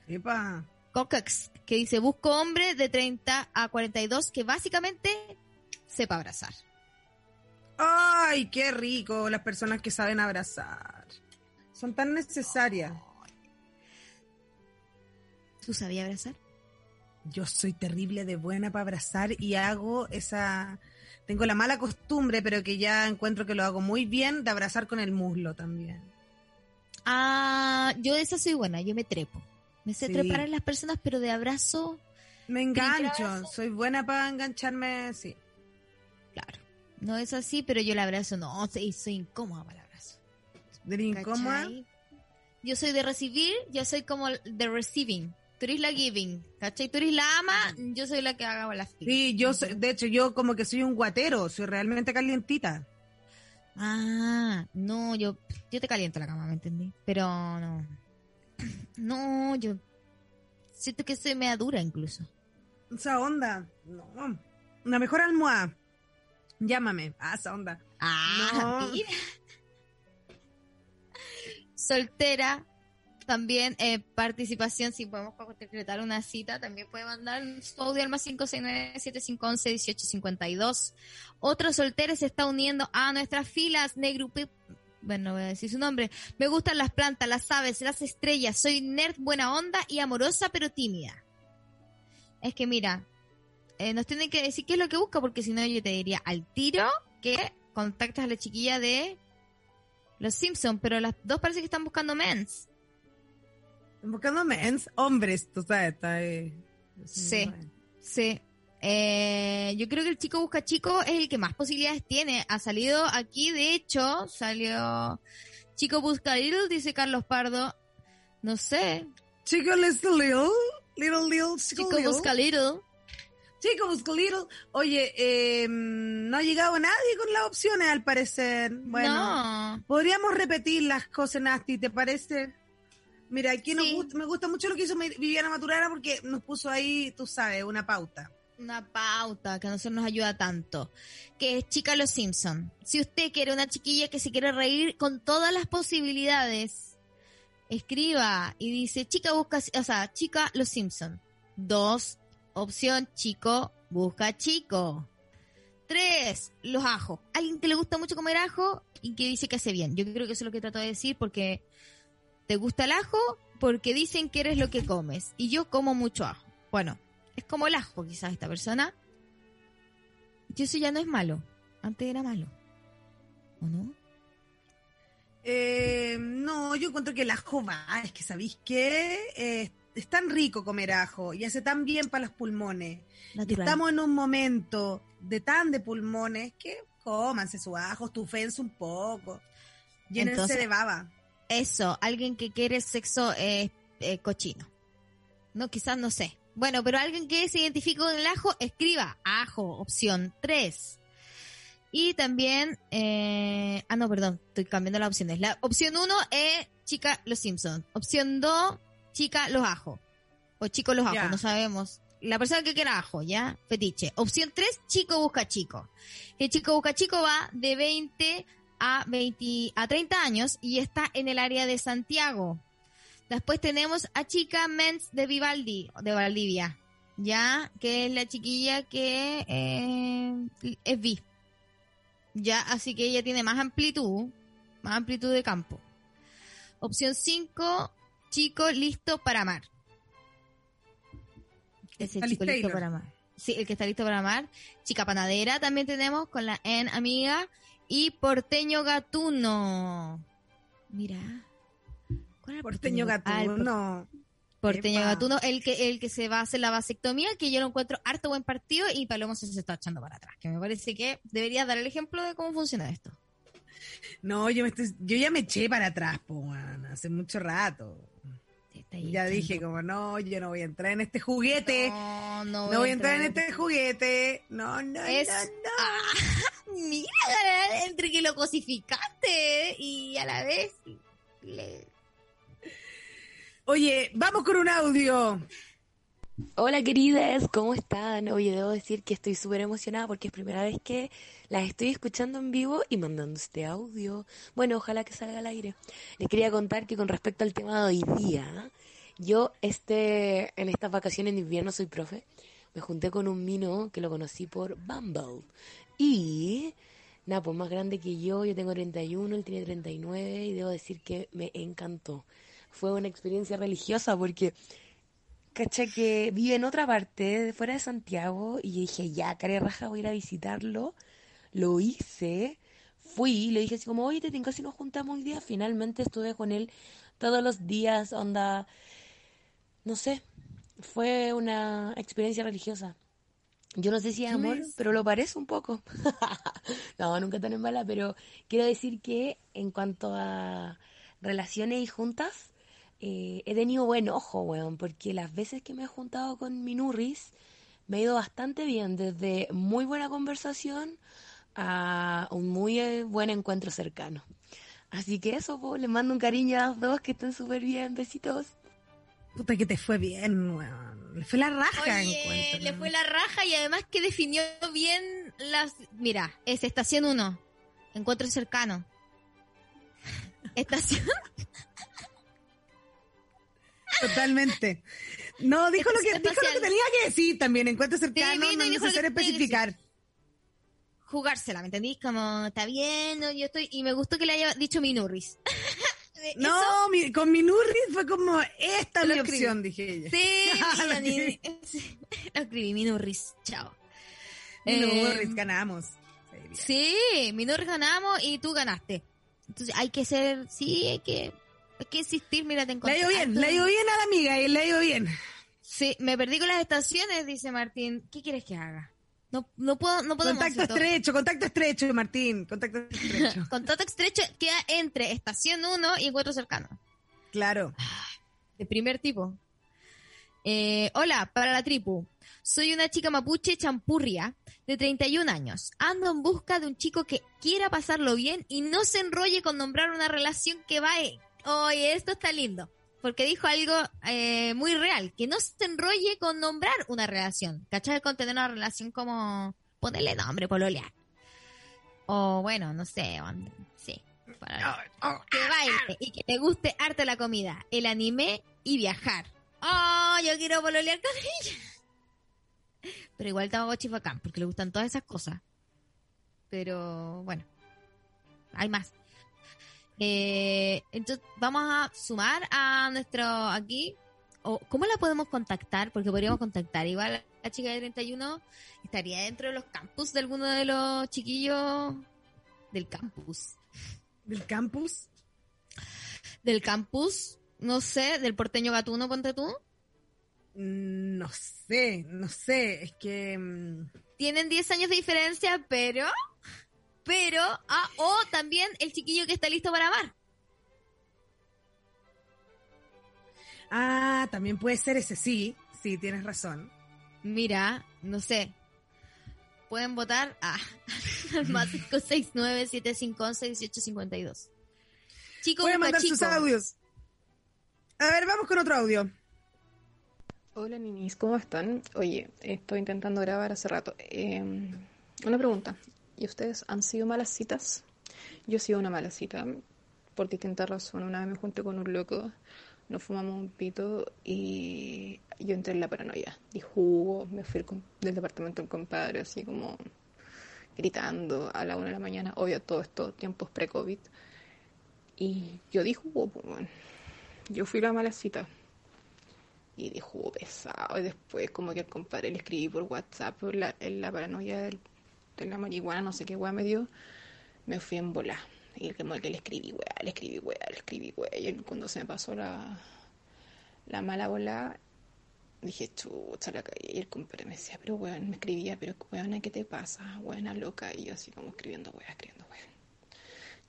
Epa. Cocax, que dice, busco hombre de 30 a 42 que básicamente sepa abrazar. Ay, qué rico las personas que saben abrazar. Son tan necesarias. ¿Tú sabías abrazar? Yo soy terrible de buena para abrazar y hago esa... Tengo la mala costumbre, pero que ya encuentro que lo hago muy bien, de abrazar con el muslo también. Ah, yo de esa soy buena, yo me trepo. Me sé Sí. trepar en las personas, pero de abrazo, Me engancho, abrazo. soy buena para engancharme, sí. claro. No es así, pero yo el abrazo no, soy, soy incómoda para el abrazo. De incómoda. Yo soy de recibir, yo soy como de receiving. Tú eres la giving, ¿cachai? Tú eres la ama, yo soy la que haga las filas. Sí, yo, soy- de hecho, yo como que soy un guatero, soy realmente calientita. Ah, no, yo, yo te caliento la cama, ¿me entendí? Pero no. No, yo siento que soy media dura incluso. Esa onda, no. Una mejor almohada. Llámame. Ah, esa onda. Ah, No. mira. Soltera, también eh, participación, si podemos concretar una cita, también puede mandar su audio al más 569-7511-1852. Otro soltero se está uniendo a nuestras filas, Negrupe. Bueno, no voy a decir su nombre. Me gustan las plantas, las aves, las estrellas. Soy nerd, buena onda y amorosa, pero tímida. Es que mira, eh, nos tienen que decir qué es lo que busca, porque si no yo te diría al tiro que contactas a la chiquilla de los Simpsons, pero las dos parece que están buscando mens. Buscando mens, hombres, tú sabes, está ahí. Sí, sí. Eh, yo creo que el chico busca chico es el que más posibilidades tiene. Ha salido aquí, de hecho, salió Chico busca little, dice Carlos Pardo. No sé. Chico little, little, little, little, Chico busca little. Chico busca little. Oye, eh, no ha llegado nadie con las opciones, al parecer. Bueno, No. podríamos repetir las cosas, Nasty, ¿te parece? Mira, aquí nos Sí. gusta, me gusta mucho lo que hizo Viviana Maturana porque nos puso ahí, tú sabes, una pauta. Una pauta que a nosotros nos ayuda tanto. Que es Chica Los Simpson. Si usted quiere una chiquilla que se quiere reír con todas las posibilidades, escriba y dice Chica busca, o sea, Chica Los Simpson. Dos, opción chico busca chico. Tres, los ajos. Alguien que le gusta mucho comer ajo y que dice que hace bien. Yo creo que eso es lo que trato de decir porque te gusta el ajo porque dicen que eres lo que comes. Y yo como mucho ajo. Bueno, es como el ajo quizás esta persona. Y eso ya no es malo. Antes era malo. ¿O no? Eh, no, yo encuentro que el ajo va, es que ¿sabéis qué? Eh, es tan rico comer ajo y hace tan bien para los pulmones. Natural. estamos en un momento de tan de pulmones que cómanse su ajo, estufense un poco, llénense Entonces- de baba. Eso, alguien que quiere sexo eh, eh, cochino. No, quizás no sé. Bueno, pero alguien que se identifique con el ajo, escriba ajo, opción 3. Y también, eh, ah, no, perdón, estoy cambiando las opciones. La opción 1 es chica los Simpsons. Opción 2, chica los ajos. O chico los ajos, Ya. no sabemos. La persona que quiera ajo, ¿ya? Fetiche. Opción 3, chico busca chico. El chico busca chico va de 20 a 20 a 30 años y está en el área de Santiago. Después tenemos a chica Mens de Vivaldi, de Valdivia, ya, que es la chiquilla que eh, es bi. Ya, así que ella tiene más amplitud, más amplitud de campo. Opción 5, chico listo para amar. Ese Alice chico listo para amar. Sí, el que está listo para amar. Chica panadera también tenemos con la N amiga. Y porteño gatuno. Mira. ¿Cuál era el Porteño Ah, gatuno. Porteño Epa. Gatuno, el que, el que se va a hacer la vasectomía, que yo lo encuentro harto buen partido y Palomo se, se está echando para atrás. Que me parece que debería dar el ejemplo de cómo funciona esto. No, yo, me estoy- yo ya me eché para atrás, po, weón, hace mucho rato. Ya dije, como no, yo no voy a entrar en este juguete. No, no No voy a entrar en este juguete. No, no, Es- no, no. Ah, mira, entre que lo cosificaste y a la vez le- Oye, vamos con un audio. Hola queridas, ¿cómo están? Oye, debo decir que estoy súper emocionada porque es primera vez que las estoy escuchando en vivo y mandando este audio. Bueno, ojalá que salga al aire. Les quería contar que con respecto al tema de hoy día, yo este, en estas vacaciones de invierno soy profe, me junté con un mino que lo conocí por Bumble. Y, nada, pues más grande que yo, yo tengo 31, él tiene 39 y debo decir que me encantó. Fue una experiencia religiosa porque cacha que vive en otra parte, fuera de Santiago, y dije, ya, care raja, voy a ir a visitarlo. Lo hice, fui, le dije así como, oye, te tengo si nos juntamos hoy día. Finalmente estuve con él todos los días, onda, no sé, fue una experiencia religiosa. Yo no sé si es ¿Qué amor, es? pero lo parece un poco. no, nunca tan en mala, pero quiero decir que en cuanto a relaciones y juntas, eh, he tenido buen ojo, weón, porque las veces que me he juntado con Minurris me ha ido bastante bien, desde muy buena conversación a un muy eh, buen encuentro cercano. Así que eso, po, les mando un cariño a las dos, que estén súper bien, besitos. Puta que te fue bien, weón. Le fue la raja. Oye, encuentro, le fue la raja y además que definió bien las... Mira, es estación 1, encuentro cercano. Estación... Totalmente. No, dijo lo, que, dijo lo que tenía que decir también. Encuentro cercano, vino no es necesario especificar. jugársela, ¿me entendís? Como, está bien, yo estoy... Y me gustó que le haya dicho Minurris. No, mi- con mi Nurri fue como, esta es mi opción, dije ella. Sí, Lo escribí. sí, lo escribí, Minurris, chao. Mi Eh, ganamos. Sí, Minurris ganamos y tú ganaste. Entonces hay que ser, sí, hay que, hay que insistir, mira, te Le encontré. ha ido bien, le ido bien a la amiga y le ha ido bien. Sí, me perdí con las estaciones, dice Martín. ¿Qué quieres que haga? No, no puedo, no podemos Contacto estrecho, contacto estrecho, Martín. Contacto estrecho. Contacto estrecho queda entre estación 1 y encuentro cercano. Claro. De primer tipo. Eh, hola, para la tripu. Soy una chica mapuche champurria de 31 años. Ando en busca de un chico que quiera pasarlo bien y no se enrolle con nombrar una relación que va... Oye, esto está lindo. Porque dijo algo eh, muy real, que no se enrolle con nombrar una relación. ¿Cachai? Con tener una relación como ponerle nombre, pololear. O bueno, no sé, sí. para- que baile y que te guste arte la comida, el anime y viajar. Oh, yo quiero pololear con ella. Pero igual Tamagotchi es bacán, porque le gustan todas esas cosas. Pero bueno, hay más. Eh, entonces, vamos a sumar a nuestro aquí. O, ¿Cómo la podemos contactar? Porque podríamos contactar. Igual la chica de 31 estaría dentro de los campus de alguno de los chiquillos del campus. ¿Del campus? Del campus, no sé, del porteño gatuno, ponte tú. Mm, No sé, no sé. Es que. mm, Tienen 10 años de diferencia, pero. Pero. Ah, o también el chiquillo que está listo para amar. Ah, también puede ser ese, sí. Sí, tienes razón. Mira, no sé. Pueden votar a al más 569-7511-1852. Chico, Voy a busca mandar chico. sus audios. A ver, vamos con otro audio. Hola ninis, ¿cómo están? Oye, estoy intentando grabar hace rato. Eh, una pregunta. ¿Y ustedes han sido malas citas? Yo he sido una mala cita por distintas razones. Una vez me junté con un loco, nos fumamos un pito y yo entré en la paranoia. Di jugo, me fui del departamento del compadre, así como gritando a la una de la mañana. Obvio, todo esto tiempos pre-COVID. Y yo di jugo, pues, bueno. Yo fui la mala cita y de jugo pesado. Y después, como que al compadre le escribí por WhatsApp, por la, la paranoia del- de la marihuana, no sé qué weá me dio, me fui en bola. Y como que le escribí weá, le escribí weá, le escribí weá. Y cuando se me pasó la, la mala bola, dije, chucha, la caí. Y el compadre me decía, pero weón, me escribía, pero weón, ¿qué te pasa? Weona loca. Y yo así como escribiendo weá, escribiendo weá.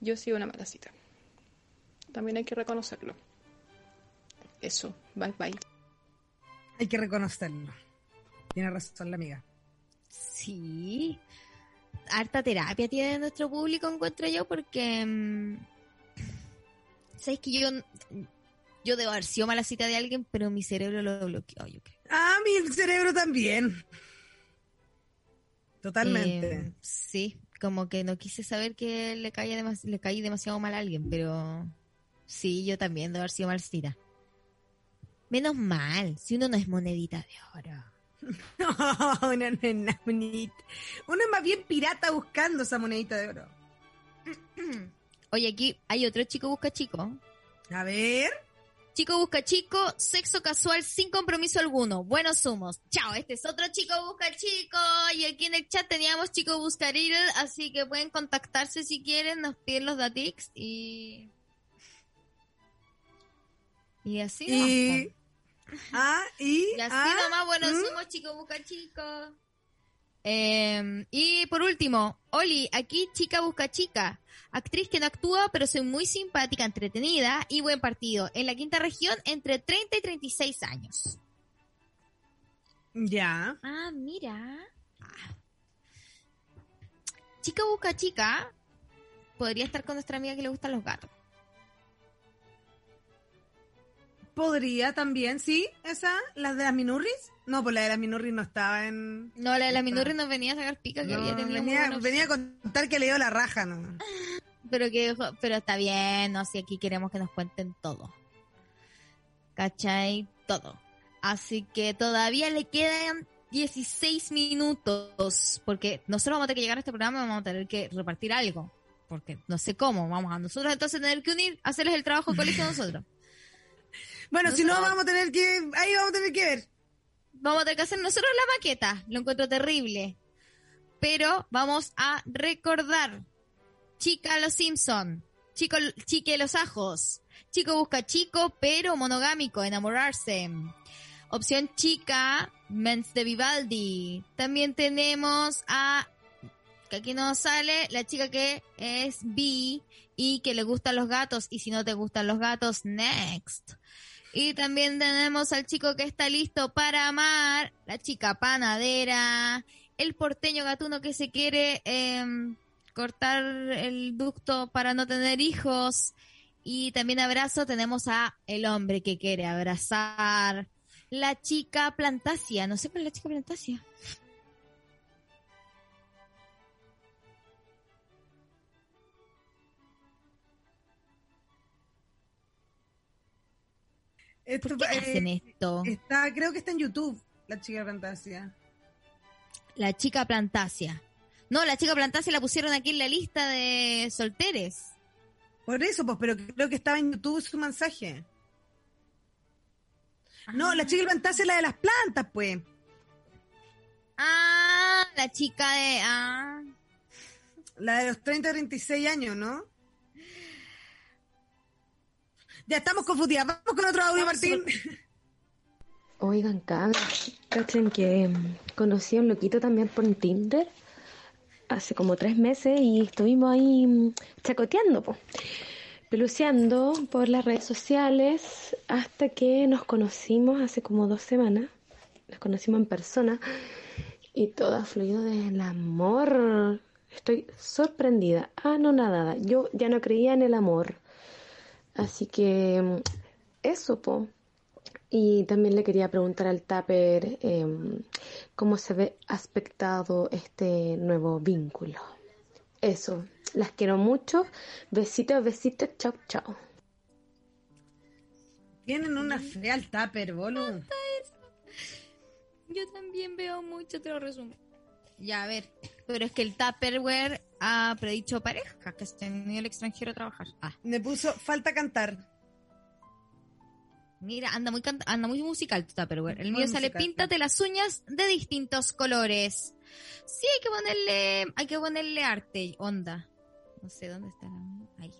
Yo he sido una mala cita. También hay que reconocerlo. Eso, bye bye. Hay que reconocerlo. Tiene razón la amiga. Sí. Harta terapia tiene nuestro público, encuentro yo, porque. mm, ¿Sabes que yo. Yo debo haber sido mala cita de alguien, pero mi cerebro lo bloqueó, yo creo. Ah, mi cerebro también. Totalmente. Eh, sí, como que no quise saber que le, caía le caí demasiado mal a alguien, pero sí, yo también debo haber sido malcita. Menos mal, si uno no es monedita de oro. No, es nada bonita. Uno es más bien pirata buscando esa monedita de oro. Oye, aquí hay otro chico busca chico. A ver. Chico busca chico, sexo casual sin compromiso alguno. Buenos humos. Chao, este es otro chico busca chico. Y aquí en el chat teníamos chico busca Riddle, así que pueden contactarse si quieren, nos piden los datix y... Y así Y. Ah, y. Y así ah, nomás, buenos ¿mm? humos, chico busca chico. Eh, y por último, Oli, aquí chica busca chica. Actriz que no actúa, pero soy muy simpática, entretenida y buen partido. En la quinta región, entre 30 y 36 años. Ya. Ah, mira. Ah. Chica busca chica. Podría estar con nuestra amiga que le gustan los gatos. Podría también, sí, esa, la de las minurris. No, pues la de las minurris no estaba en... No, la de las minurris nos venía a sacar pica que No, había tenido venía, venía a contar que le dio la raja, ¿no? pero que pero está bien, no si aquí queremos que nos cuenten todo. ¿Cachai? Todo. Así que todavía le quedan 16 minutos, porque nosotros vamos a tener que llegar a este programa y vamos a tener que repartir algo, porque no sé cómo, vamos a nosotros entonces tener que unir, hacerles el trabajo colegio nosotros. Bueno, si no, vamos a tener que... Ahí vamos a tener que ver. Vamos a tener que hacer nosotros la maqueta. Lo encuentro terrible. Pero vamos a recordar. Chica los Simpson. Chico, chique los ajos. Chico busca chico, pero monogámico, enamorarse. Opción chica, Mens de Vivaldi. También tenemos a, que aquí nos sale, la chica que es bi y que le gustan los gatos. Y si no te gustan los gatos, next. Y también tenemos al chico que está listo para amar, la chica panadera, el porteño gatuno que se quiere em, cortar el ducto para no tener hijos. Y también abrazo tenemos a el hombre que quiere abrazar, la chica plantasia, no sé cuál es la chica plantasia. Esto, ¿Por qué hacen esto? Está, creo que está en YouTube, la chica fantasía. La chica plantasia. No, la chica plantasia la pusieron aquí en la lista de solteres. Por eso, pues, pero creo que estaba en YouTube su mensaje. No, la chica fantasía es la de las plantas, pues. Ah, la chica de... Ah. La de los 30 36 años, ¿no? Ya estamos confundidas. Vamos con otro audio, Martín. Oigan, cabros, cachen que mm, conocí a un loquito también por Tinder hace como tres meses y estuvimos ahí mm, chacoteando, po, peluceando por las redes sociales hasta que nos conocimos hace como dos semanas. Nos conocimos en persona y todo ha fluido del amor. Estoy sorprendida, anonadada. Yo ya no creía en el amor. Así que eso, po. Y también le quería preguntar al Tupper em, cómo se ve aspectado este nuevo vínculo. Eso, las quiero mucho. Besitos, besitos, chao, chao. Tienen una fea al tupper, boludo. Yo también veo mucho, te lo resumo. Ya, a ver. Pero es que el Tupperware ha predicho parejas que se han ido al extranjero a trabajar. Ah. Me puso falta cantar. Mira, anda muy, canta- anda muy musical tu Tupperware. El mío sale musical, píntate las uñas de distintos colores. Sí, hay que ponerle, hay que ponerle arte, onda. No sé dónde está la... Ahí.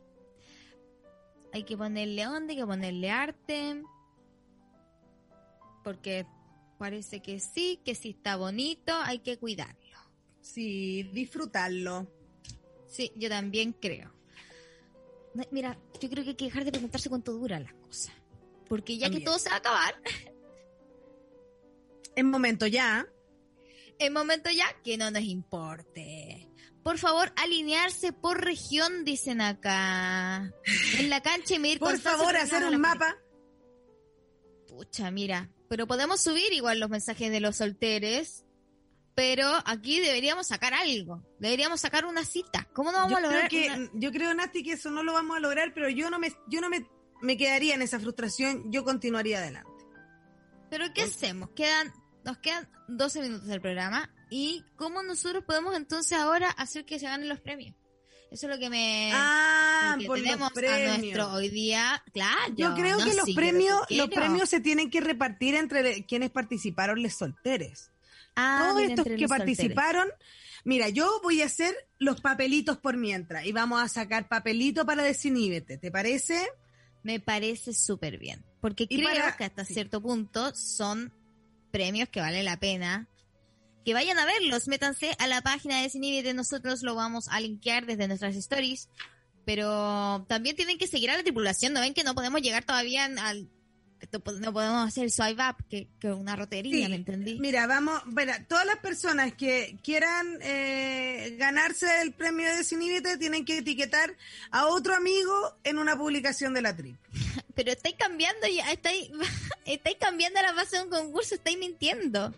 Hay que ponerle onda, hay que ponerle arte. Porque parece que sí, que sí está bonito, hay que cuidarlo. Sí, disfrutarlo. Sí, yo también creo. Mira, yo creo que hay que dejar de preguntarse cuánto dura la cosa. Porque ya También. que todo se va a acabar, En momento ya. es momento ya que no nos importe. Por favor, alinearse por región, dicen acá. En la cancha y medir Por favor, hacer un mapa. Pucha, mira. Pero podemos subir igual los mensajes de los solteres. Pero aquí deberíamos sacar algo. Deberíamos sacar una cita. ¿Cómo no vamos Yo a lograr creo, que, una- yo creo, Nati, que eso no lo vamos a lograr, pero yo no me, yo no me, me quedaría en esa frustración, yo continuaría adelante. Pero ¿qué hacemos? Quedan, nos quedan 12 minutos del programa. ¿Y cómo nosotros podemos entonces ahora hacer que se ganen los premios? Eso es lo que me... Ah, por los tenemos a premios. nuestro hoy día... Claro. Yo creo no, que los sí, premios, los premios se tienen que repartir entre quienes participaron les solteres. Ah, Todos estos que participaron, mira, yo voy a hacer los papelitos por mientras y vamos a sacar papelito para desiníbete, ¿te parece? Me parece súper bien. Porque Y creo para- que hasta cierto punto son premios que vale la pena que vayan a verlos, métanse a la página de Desinhibite, nosotros lo vamos a linkear desde nuestras stories, pero también tienen que seguir a la tripulación, ¿no ven que no podemos llegar todavía al... No podemos hacer swipe up, que, que una rotería, Sí. ¿me entendí? Mira, vamos, bueno, todas las personas que quieran eh, ganarse el premio de Desinhibite tienen que etiquetar a otro amigo en una publicación de la trip. Pero estáis cambiando ya, estáis, estáis cambiando la base de un concurso, estáis mintiendo.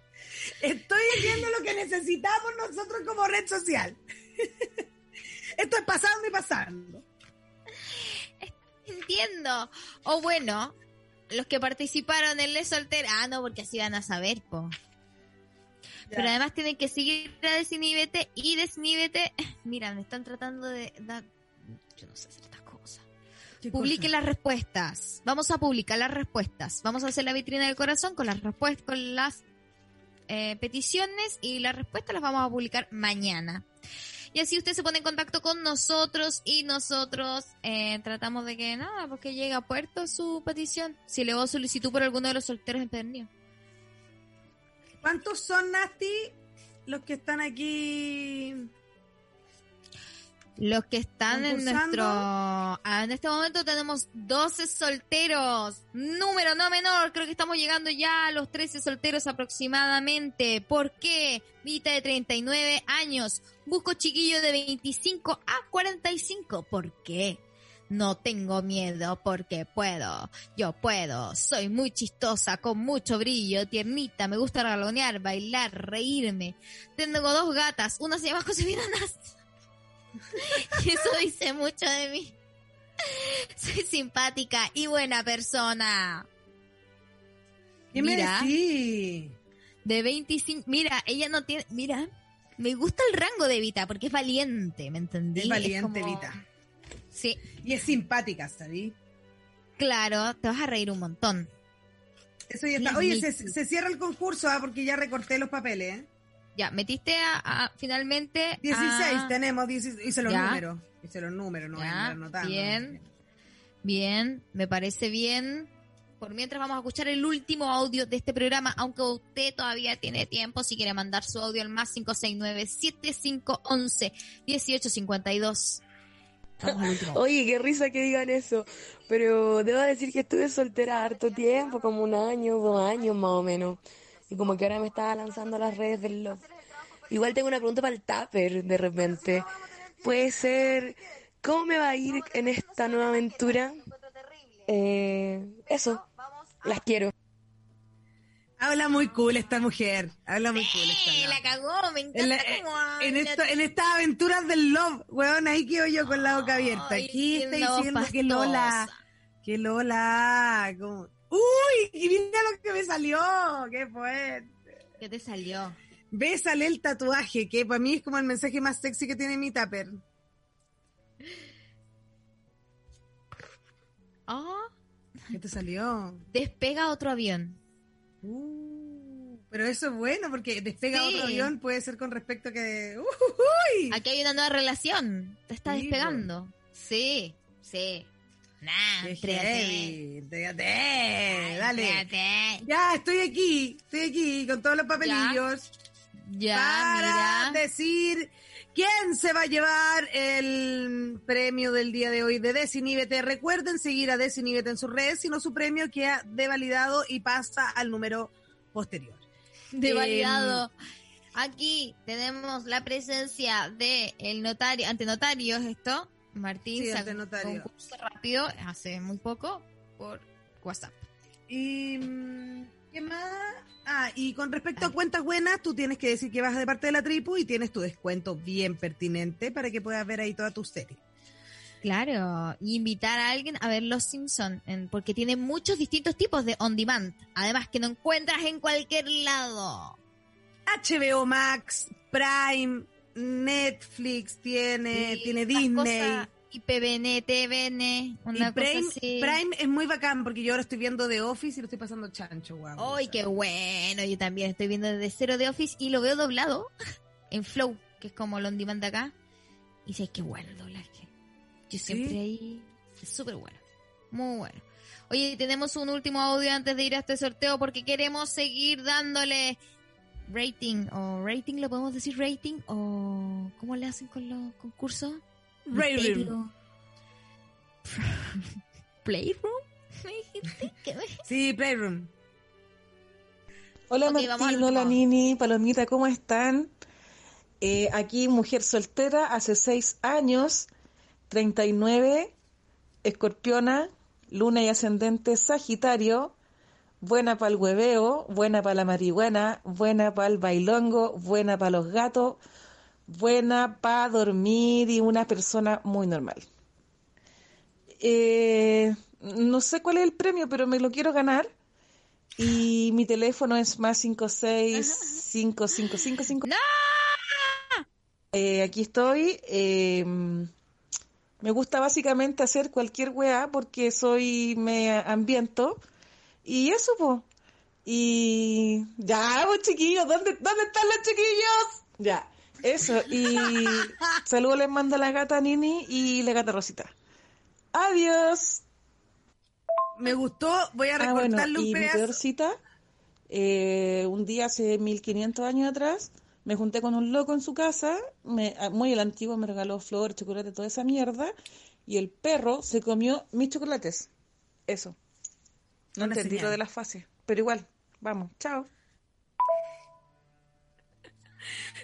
Estoy diciendo lo que necesitamos nosotros como red social. Esto es pasando y pasando. Entiendo. O bueno, los que participaron en Les Soltera. Ah, no, porque así van a saber, po. Pero además tienen que seguir a Desinhibete y Desinhibete. Mira, me están tratando de dar. Yo no sé hacer estas cosas. Publiquen las respuestas. Vamos a publicar las respuestas. Vamos a hacer la vitrina del corazón con las respuestas, con las eh, peticiones y las respuestas las vamos a publicar mañana. Y así usted se pone en contacto con nosotros y nosotros eh, tratamos de que nada, porque llegue a puerto su petición. Si le hago solicitud por alguno de los solteros empedernidos. ¿Cuántos son, Nasty, los que están aquí? Los que están en nuestro... ah, En este momento tenemos 12 solteros. Número no menor. Creo que estamos llegando ya a los 13 solteros aproximadamente. ¿Por qué? Vita de 39 años. Busco chiquillo de 25 a 45. ¿Por qué? No tengo miedo porque puedo. Yo puedo. Soy muy chistosa, con mucho brillo, tiernita. Me gusta galonear, bailar, reírme. Tengo dos gatas. Una se llama Josefina Nast. Y eso dice mucho de mí. Soy simpática y buena persona. ¿Qué me Mira, decís? De 25. Mira, ella no tiene. Mira, me gusta el rango de Vita porque es valiente, ¿me entendí? Es valiente, como- Vita. Sí. Y es simpática, ¿sabí? Claro, te vas a reír un montón. Eso ya está. Oye, me se, se cierra el concurso, ¿ah? porque ya recorté los papeles, ¿eh? Ya, metiste a, a- finalmente. 16, a- tenemos 16, hice los Ya. números. Hice los números, no voy a Ya, anotando. bien. Bien, me parece bien. Por mientras vamos a escuchar el último audio de este programa, aunque usted todavía tiene tiempo si quiere mandar su audio al más 569-7511-1852. Vamos al último. Oye, qué risa que digan eso. Pero debo decir que estuve soltera harto tiempo, como un año, dos años más o menos. Y como que ahora me estaba lanzando a las redes del love. Igual tengo una pregunta para el tupper de repente. Puede ser, ¿cómo me va a ir en esta nueva aventura? Eh, eso, las quiero. Habla muy cool esta mujer. Habla muy cool esta. Eh, la cagó, me encanta En, la- cómo en, esto, en estas aventuras del love, weón, ahí quedo yo con la boca abierta. Aquí está diciendo que. Lola, que Lola, como- uy, y mira lo que me salió, qué fuerte. ¿Qué te salió? Bésale el tatuaje, que para mí es como el mensaje más sexy que tiene mi tupper. Oh, ¿Qué te salió? despega otro avión. Uh, pero eso es bueno porque despega Sí. otro avión puede ser con respecto a que... Uy, Aquí hay una nueva relación. Te está Sí, despegando. Sí, sí. Nah, heavy, dale. Ya, estoy aquí, estoy aquí con todos los papelillos Ya, para mira. decir quién se va a llevar el premio del día de hoy de Desinhibete. Recuerden seguir a Desinhibete en sus redes, si no su premio queda devalidado y pasa al número posterior. De Em. Aquí tenemos la presencia de el notario, ante notarios esto. Martín Sí, sacó un concurso rápido hace muy poco por WhatsApp. Y mm, ¿qué más? Ah, y con respecto a cuentas buenas, tú tienes que decir que vas de parte de la tripu y tienes tu descuento bien pertinente para que puedas ver ahí toda tu serie. Claro, y invitar a alguien a ver Los Simpson, en- porque tiene muchos distintos tipos de on demand, además que no encuentras en cualquier lado. HBO Max, Prime, Netflix tiene, Sí, tiene Disney. cosas, IPVN, TVN, una y Prime, cosa así. Prime es muy bacán porque yo ahora estoy viendo The Office y lo estoy pasando chancho, guau. ¡Ay, qué bueno! Yo también estoy viendo desde cero de Office y lo veo doblado en Flow, que es como el on demand de acá. Y sé qué bueno el doblaje. Yo siempre ahí. Es súper bueno. Muy bueno. Oye, tenemos un último audio antes de ir a este sorteo porque queremos seguir dándole rating o rating, ¿lo podemos decir rating? ¿O cómo le hacen con los concursos? Rating. Misterio. Playroom. ¿Me dijiste? ¿Qué me- Sí, Playroom. Hola Ok, vamos Martín, hola. Nini, Palomita, ¿cómo están? Eh, aquí mujer soltera, hace seis años, 39, escorpiona, luna y ascendente Sagitario, buena para el hueveo, buena para la marihuana, buena para el bailongo, buena para los gatos, buena para dormir y una persona muy normal. Eh, no sé cuál es el premio, pero me lo quiero ganar. Y mi teléfono es más 56555. ¡No! Eh, aquí estoy. eh, me gusta básicamente hacer cualquier weá porque soy me ambiento. Y eso, pues. Y ya, pues chiquillos, ¿dónde, ¿dónde están los chiquillos? Ya, eso. Y saludos les mando a la gata Nini y la gata Rosita. Adiós. Me gustó, voy a Ah, bueno, recortarle un y mi peor cita, eh, un día hace 1500 años atrás, me junté con un loco en su casa, me, ah, muy el antiguo, me regaló flores, chocolate, toda esa mierda, y el perro se comió mis chocolates. Eso. No Una entendí señal. lo de las fases, pero igual, vamos, chao.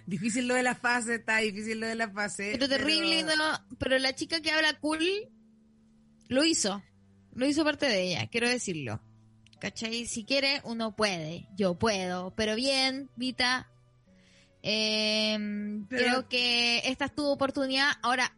Difícil lo de la fase, está difícil lo de la fase. Pero terrible, no. Pero la chica que habla cool lo hizo. Lo hizo parte de ella, quiero decirlo. ¿Cachai? Si quiere, uno puede. Yo puedo. Pero bien, Vita. eh, Pero- Creo que esta es tu oportunidad. Ahora,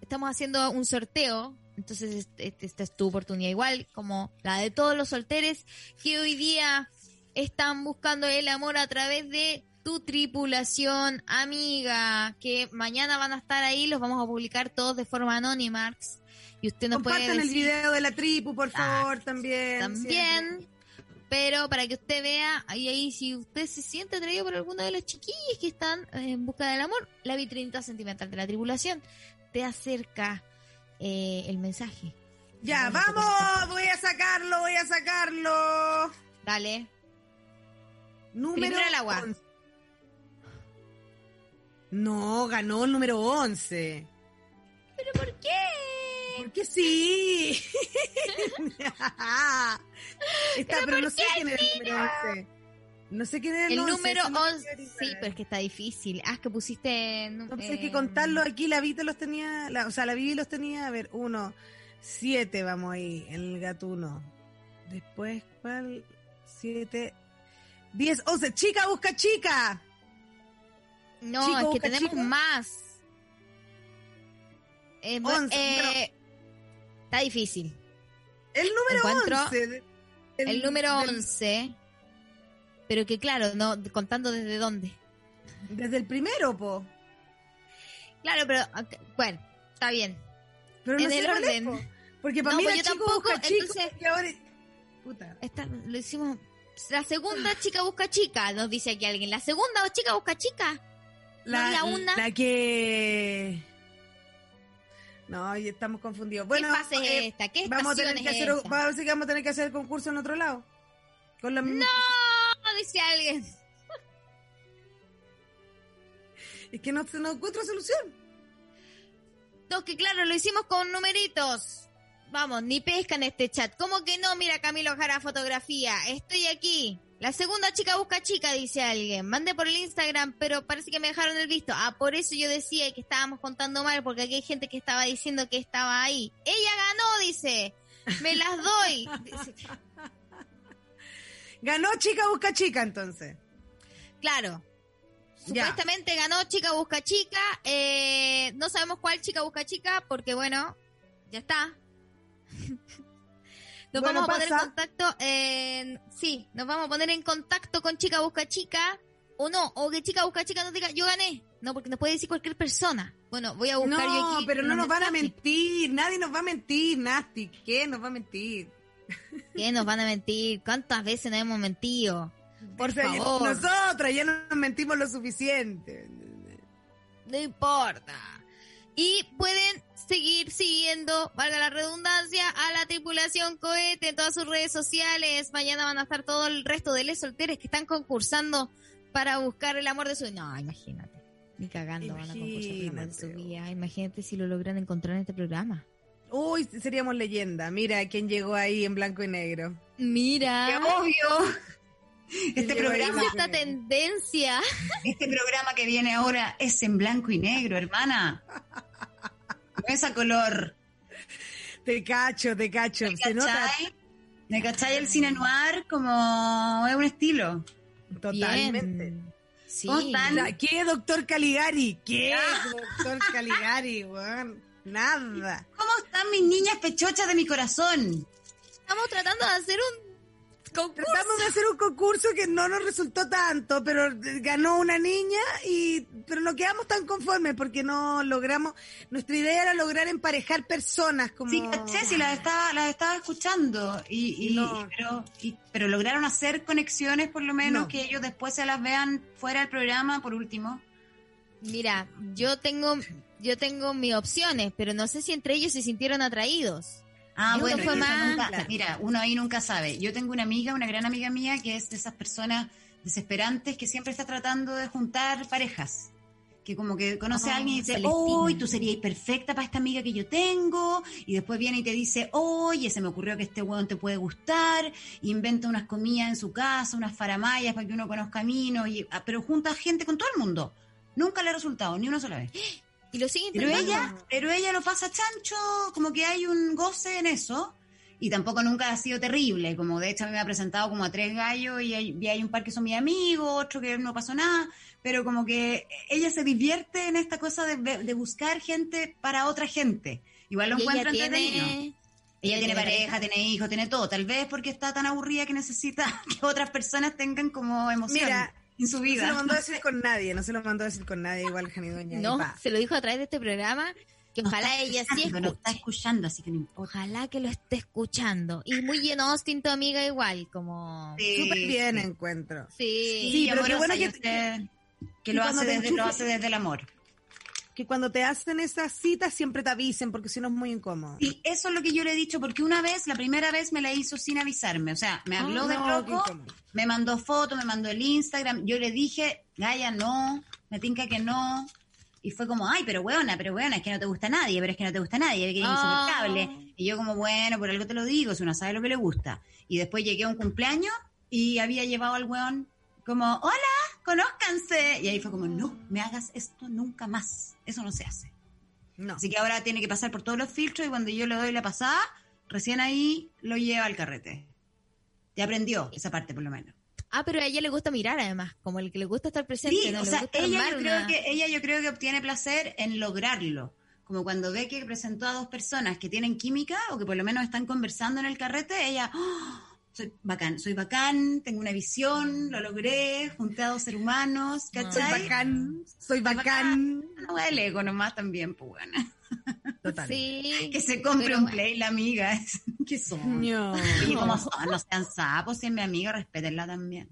estamos haciendo un sorteo. Entonces, este- este- esta es tu oportunidad. Igual como la de todos los solteros que hoy día están buscando el amor a través de tu tripulación amiga, que mañana van a estar ahí, los vamos a publicar todos de forma anónima. Y usted nos puede Compartan el decir video de la tripu, por favor, también. también, pero para que usted vea, ahí, ahí, si usted se siente atraído por alguno de los chiquillos que están en busca del amor, la vitrinita sentimental de la tripulación te acerca eh, el mensaje. Ya, vamos, voy a sacarlo, voy a sacarlo. Dale. Número Primero el agua. 11. No, ganó el número 11. ¿Pero por qué? Porque sí. Está, pero, ¿Pero no sé quién era el número Tina? 11. No sé quién era el, El 11, número eso no sé 11. ahorita. Sí, pero es que está difícil. Ah, es que pusiste. No, pues hay que contarlo aquí, la Vita los tenía, la- o sea, la Vivi los tenía, a ver, uno, siete vamos ahí, el gatuno. Después, ¿cuál? Siete, diez, once, chica busca chica. No, Chico es que tenemos más. Eh, Once, eh, Está difícil. El número Encuentro 11. de- El, número del- 11. Pero que claro, no contando desde dónde. Desde el primero, po. Claro, pero bueno, está bien. Pero no en sé el es, orden. po. Porque para No, mí pues era yo chico tampoco, busca chico, entonces- y ahora... Puta. Esta, lo hicimos. La segunda chica busca chica, nos dice aquí alguien. La segunda chica busca chica. La, no la una. la que... No, estamos confundidos. Bueno, ¿Qué fase eh, es esta? ¿Qué vamos a tener que es hacer, vamos a tener que hacer el concurso en otro lado. Con la No, dice alguien. Es que no, no encuentro solución. No, que claro, lo hicimos con numeritos. Vamos, ni pesca en este chat. ¿Cómo que no? Mira Camilo Jara fotografía. Estoy aquí. La segunda chica busca chica, dice alguien. Mandé por el Instagram, pero parece que me dejaron el visto. Ah, por eso yo decía que estábamos contando mal, porque aquí hay gente que estaba diciendo que estaba ahí. Ella ganó, dice. Me las doy. Dice, Ganó chica busca chica entonces. Claro. Ya. Supuestamente ganó Chica Busca Chica. Eh, no sabemos cuál Chica Busca Chica, porque bueno, ya está. Nos Bueno, vamos a poner en contacto en... Sí, nos vamos a poner en contacto con Chica Busca Chica. O no, o que Chica Busca Chica nos diga, yo gané. No, porque nos puede decir cualquier persona. Bueno, voy a buscar yo No, pero no nos van a mentir. Nadie nos va a mentir, Nasty. ¿Qué nos va a mentir? ¿Qué nos van a mentir? ¿Cuántas veces nos hemos mentido? Por favor. Nosotras ya no nos mentimos lo suficiente. No importa. Y pueden seguir siguiendo, valga la redundancia, a la tripulación cohete en todas sus redes sociales. Mañana van a estar todo el resto de les solteres que están concursando para buscar el amor de su No, imagínate. Ni cagando van a concursar el amor de su vida. Imagínate si lo logran encontrar en este programa. Uy, seríamos leyenda. Mira quién llegó ahí en blanco y negro. Mira. ¡Qué obvio! Este programa, Esta tendencia. este programa que viene ahora es en blanco y negro, hermana. No es a color. Te cacho, te cacho. ¿Me Se nota? ¿Me cachai el cine noir como es un estilo? totalmente. Bien. Sí. ¿Qué, doctor Caligari? ¿Qué, doctor Caligari, weón? Nada. ¿Cómo están mis niñas pechochas de mi corazón? Estamos tratando de hacer un concurso. Tratamos de hacer un concurso que no nos resultó tanto, pero ganó una niña y pero no quedamos tan conformes porque no logramos. Nuestra idea era lograr emparejar personas como. Sí, caché, sí, las estaba, las estaba escuchando. Y, y- No. pero, y- pero lograron hacer conexiones, por lo menos, No. que ellos después se las vean fuera del programa, por último. Mira, yo tengo, yo tengo mis opciones, pero no sé si entre ellos se sintieron atraídos. Ah, bueno, fue más- nunca- claro. mira, uno ahí nunca sabe. Yo tengo una amiga, una gran amiga mía, que es de esas personas desesperantes que siempre está tratando de juntar parejas. Que como que conoce Ah, a alguien y dice, hoy tú serías perfecta para esta amiga que yo tengo. Y después viene y te dice, oye, se me ocurrió que este hueón te puede gustar. Inventa unas comidas en su casa, unas faramayas para que uno conozca caminos. Y, ah, pero junta gente con todo el mundo. Nunca le ha resultado, ni una sola vez. Y lo siguen Pero ella, pero ella lo pasa chancho, como que hay un goce en eso. Y tampoco nunca ha sido terrible, como de hecho a mí me ha presentado como a tres gallos y hay, y hay un par que son mis amigos, otro que no pasó nada, pero como que ella se divierte en esta cosa de, de buscar gente para otra gente. Igual lo encuentra tiene- entretenido. Ella ella tiene tiene pareja, pareja. tiene hijos, tiene todo. Tal vez porque está tan aburrida que necesita que otras personas tengan como emoción Mira, en su No vida. se lo mandó a decir con nadie, no se lo mandó a decir con nadie, igual Jani Doña. y No, se lo dijo a través de este programa, que No ojalá ella sí no escuche. está escuchando, así que no importa. Ojalá que lo esté escuchando. Y muy Jen Austin, tu amiga, igual, como... Sí, Súper bien sí. encuentro. Sí. Sí, pero qué bueno que- usted- que lo hace, te desde, lo hace desde el amor. Que cuando te hacen esas citas siempre te avisen, porque si no es muy incómodo. Y eso es lo que yo le he dicho, porque una vez, la primera vez me la hizo sin avisarme. O sea, me habló Ah, del no, qué loco, me mandó fotos, me mandó el Instagram. Yo le dije, Gaya, no, me tinca que no. Y fue como, ay, pero weona, pero weona, es que no te gusta nadie, pero es que no te gusta nadie, que eres Ah. insoportable. Y yo como, bueno, por algo te lo digo, si uno sabe lo que le gusta. Y después llegué a un cumpleaños y había llevado al weón como, hola, conózcanse. Y ahí fue como, no, me hagas esto nunca más. Eso no se hace. No. Así que ahora tiene que pasar por todos los filtros y cuando yo le doy la pasada, recién ahí lo lleva al carrete. Ya aprendió esa parte por lo menos. Ah, pero a ella le gusta mirar además, como el que le gusta estar presente. Sí, no o le sea, gusta ella yo, creo una- que, ella yo creo que obtiene placer en lograrlo. Como cuando ve que presentó a dos personas que tienen química o que por lo menos están conversando en el carrete, ella, "Oh, soy bacán, soy bacán, tengo una visión, lo logré, junté a dos seres humanos, Soy ¿cachai? bacán, soy bacán. No, el ego nomás también, pues bueno. Total. Sí. Que se compre un bueno. play la amiga. ¿Qué son? No. Oye, ¿cómo son? No sean sapos, si es mi amiga, respétenla también.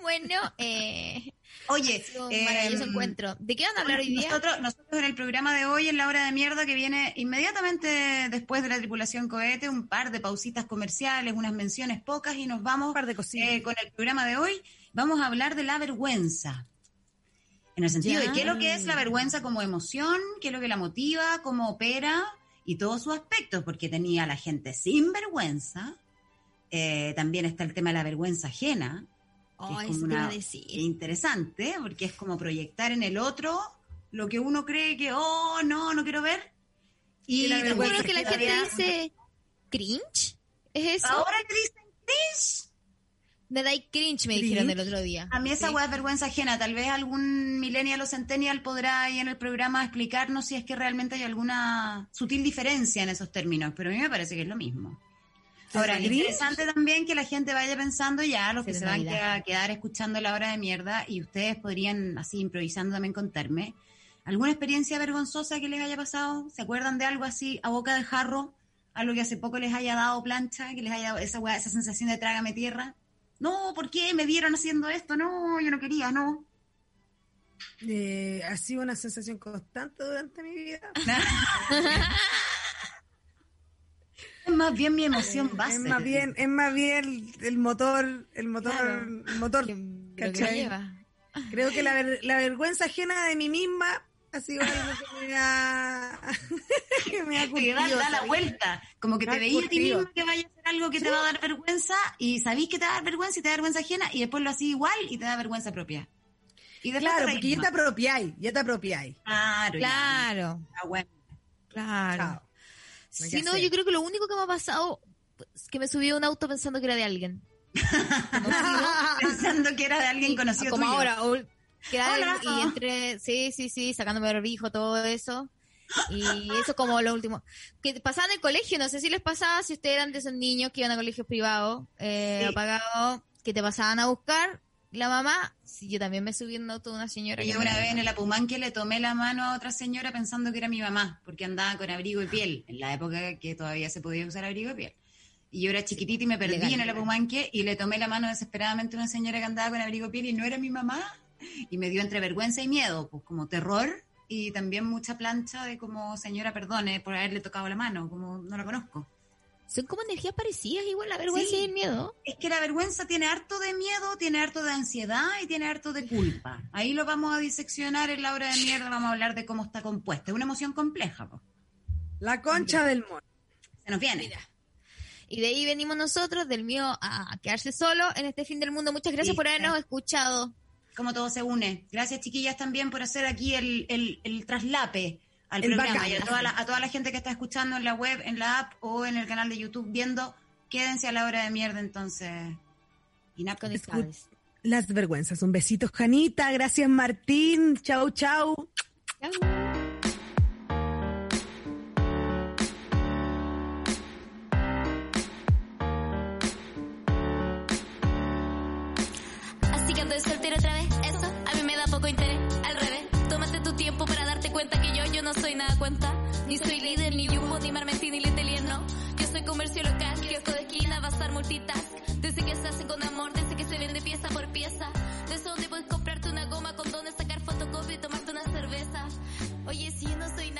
Bueno, eh, Oye, un eh, maravilloso encuentro. ¿De qué van a hablar hoy día? Nosotros, nosotros en el programa de hoy, en la hora de mierda, que viene inmediatamente después de la tripulación cohete, un par de pausitas comerciales, unas menciones pocas y nos vamos par de eh, con el programa de hoy. Vamos a hablar de la vergüenza. En el sentido Ya. de qué es lo que es la vergüenza como emoción, qué es lo que la motiva, cómo opera y todos sus aspectos, porque tenía la gente sin vergüenza. Eh, también está el tema de la vergüenza ajena, que Oh, es como te una decir. interesante, porque es como proyectar en el otro lo que uno cree que, oh, no, no quiero ver. Y Y la Te juro que la gente dice cringe. ¿Es eso? Ahora que dicen cringe, Me da cringe, me ¿Cringe? dijeron el otro día. a mí esa Sí. hueá es vergüenza ajena. Tal vez algún millennial o centennial podrá ahí en el programa explicarnos si es que realmente hay alguna sutil diferencia en esos términos, pero a mí me parece que es lo mismo. Ahora, ¿Cringe? interesante también que la gente vaya pensando ya, los que se van a quedar escuchando la hora de mierda, y ustedes podrían, así improvisando también contarme, ¿alguna experiencia vergonzosa que les haya pasado? ¿Se acuerdan de algo así a boca de jarro? Algo que hace poco les haya dado plancha, que les haya dado esa, esa sensación de trágame tierra. No, ¿por qué me vieron haciendo esto? No, yo no quería, no. Eh, ha sido una sensación constante durante mi vida. Es más bien mi emoción base. es más bien, es más bien el, el motor, el motor, Claro. el motor Que- lleva. Creo que la, ver- la vergüenza ajena de mí misma ha sido algo que me ha, que me ha da, curtido, da la vuelta. Como que Me te veía a ti mismo que vaya a hacer algo que te va a dar vergüenza y sabís que te va a dar vergüenza y te da vergüenza ajena y después lo hacís igual y te da vergüenza propia. Y Claro, porque ya te apropiáis, ya te apropiáis. Claro, ya. Claro, Ah, bueno. claro. Chao. No Si no, yo creo que lo único que me ha pasado es que me subí a un auto pensando que era de alguien. Pensando que era de alguien conocido Como tuyo. ahora, o- que era Hola. y entre, sí, sí, sí, sacándome el barbijo, todo eso. Y eso como lo último. Que pasaba en el colegio, no sé si les pasaba, si ustedes eran de esos niños que iban a colegios privados, eh, Sí. apagados, que te pasaban a buscar la mamá. Sí, yo también me subí en auto de una señora. Yo que una vez en el Apumanque le tomé la mano a otra señora pensando que era mi mamá, porque andaba con abrigo de piel, en la época que todavía se podía usar abrigo de piel. Y yo era chiquitita y me perdí Legal, en el. Apumanque y le tomé la mano desesperadamente a una señora que andaba con abrigo de piel y no era mi mamá. Y me dio entre vergüenza y miedo, pues como terror y también mucha plancha de como, señora, perdone por haberle tocado la mano, como no la conozco. Son como energías parecidas, igual la vergüenza Sí. y el miedo. Es que la vergüenza tiene harto de miedo, tiene harto de ansiedad y tiene harto de culpa. Ahí lo vamos a diseccionar en la hora de mierda, vamos a hablar de cómo está compuesta. Es una emoción compleja, po. La concha del mono. Se nos viene. Y de ahí venimos nosotros, del mío a quedarse solo en este fin del mundo. Muchas gracias por habernos escuchado. Cómo todo se une. Gracias, chiquillas, también por hacer aquí el, el, el traslape al El programa. bacán. Y a toda, la, a toda la gente que está escuchando en la web, en la app o en el canal de YouTube viendo, quédense a la hora de mierda, entonces. Las vergüenzas. Un besito, Janita. Gracias, Martín. Chau, chau. Así cuenta que yo, yo no soy nada cuenta. Ni soy líder, ni Jumbo, ni Marmentín, ni Letelier, no. Yo soy comercio local, kiosco de esquina, bazar multitask. Desde que se hace con amor, desde que se vende pieza por pieza. De eso donde puedes comprarte una goma, condones, sacar fotocopia y tomarte una cerveza. Oye, si yo no soy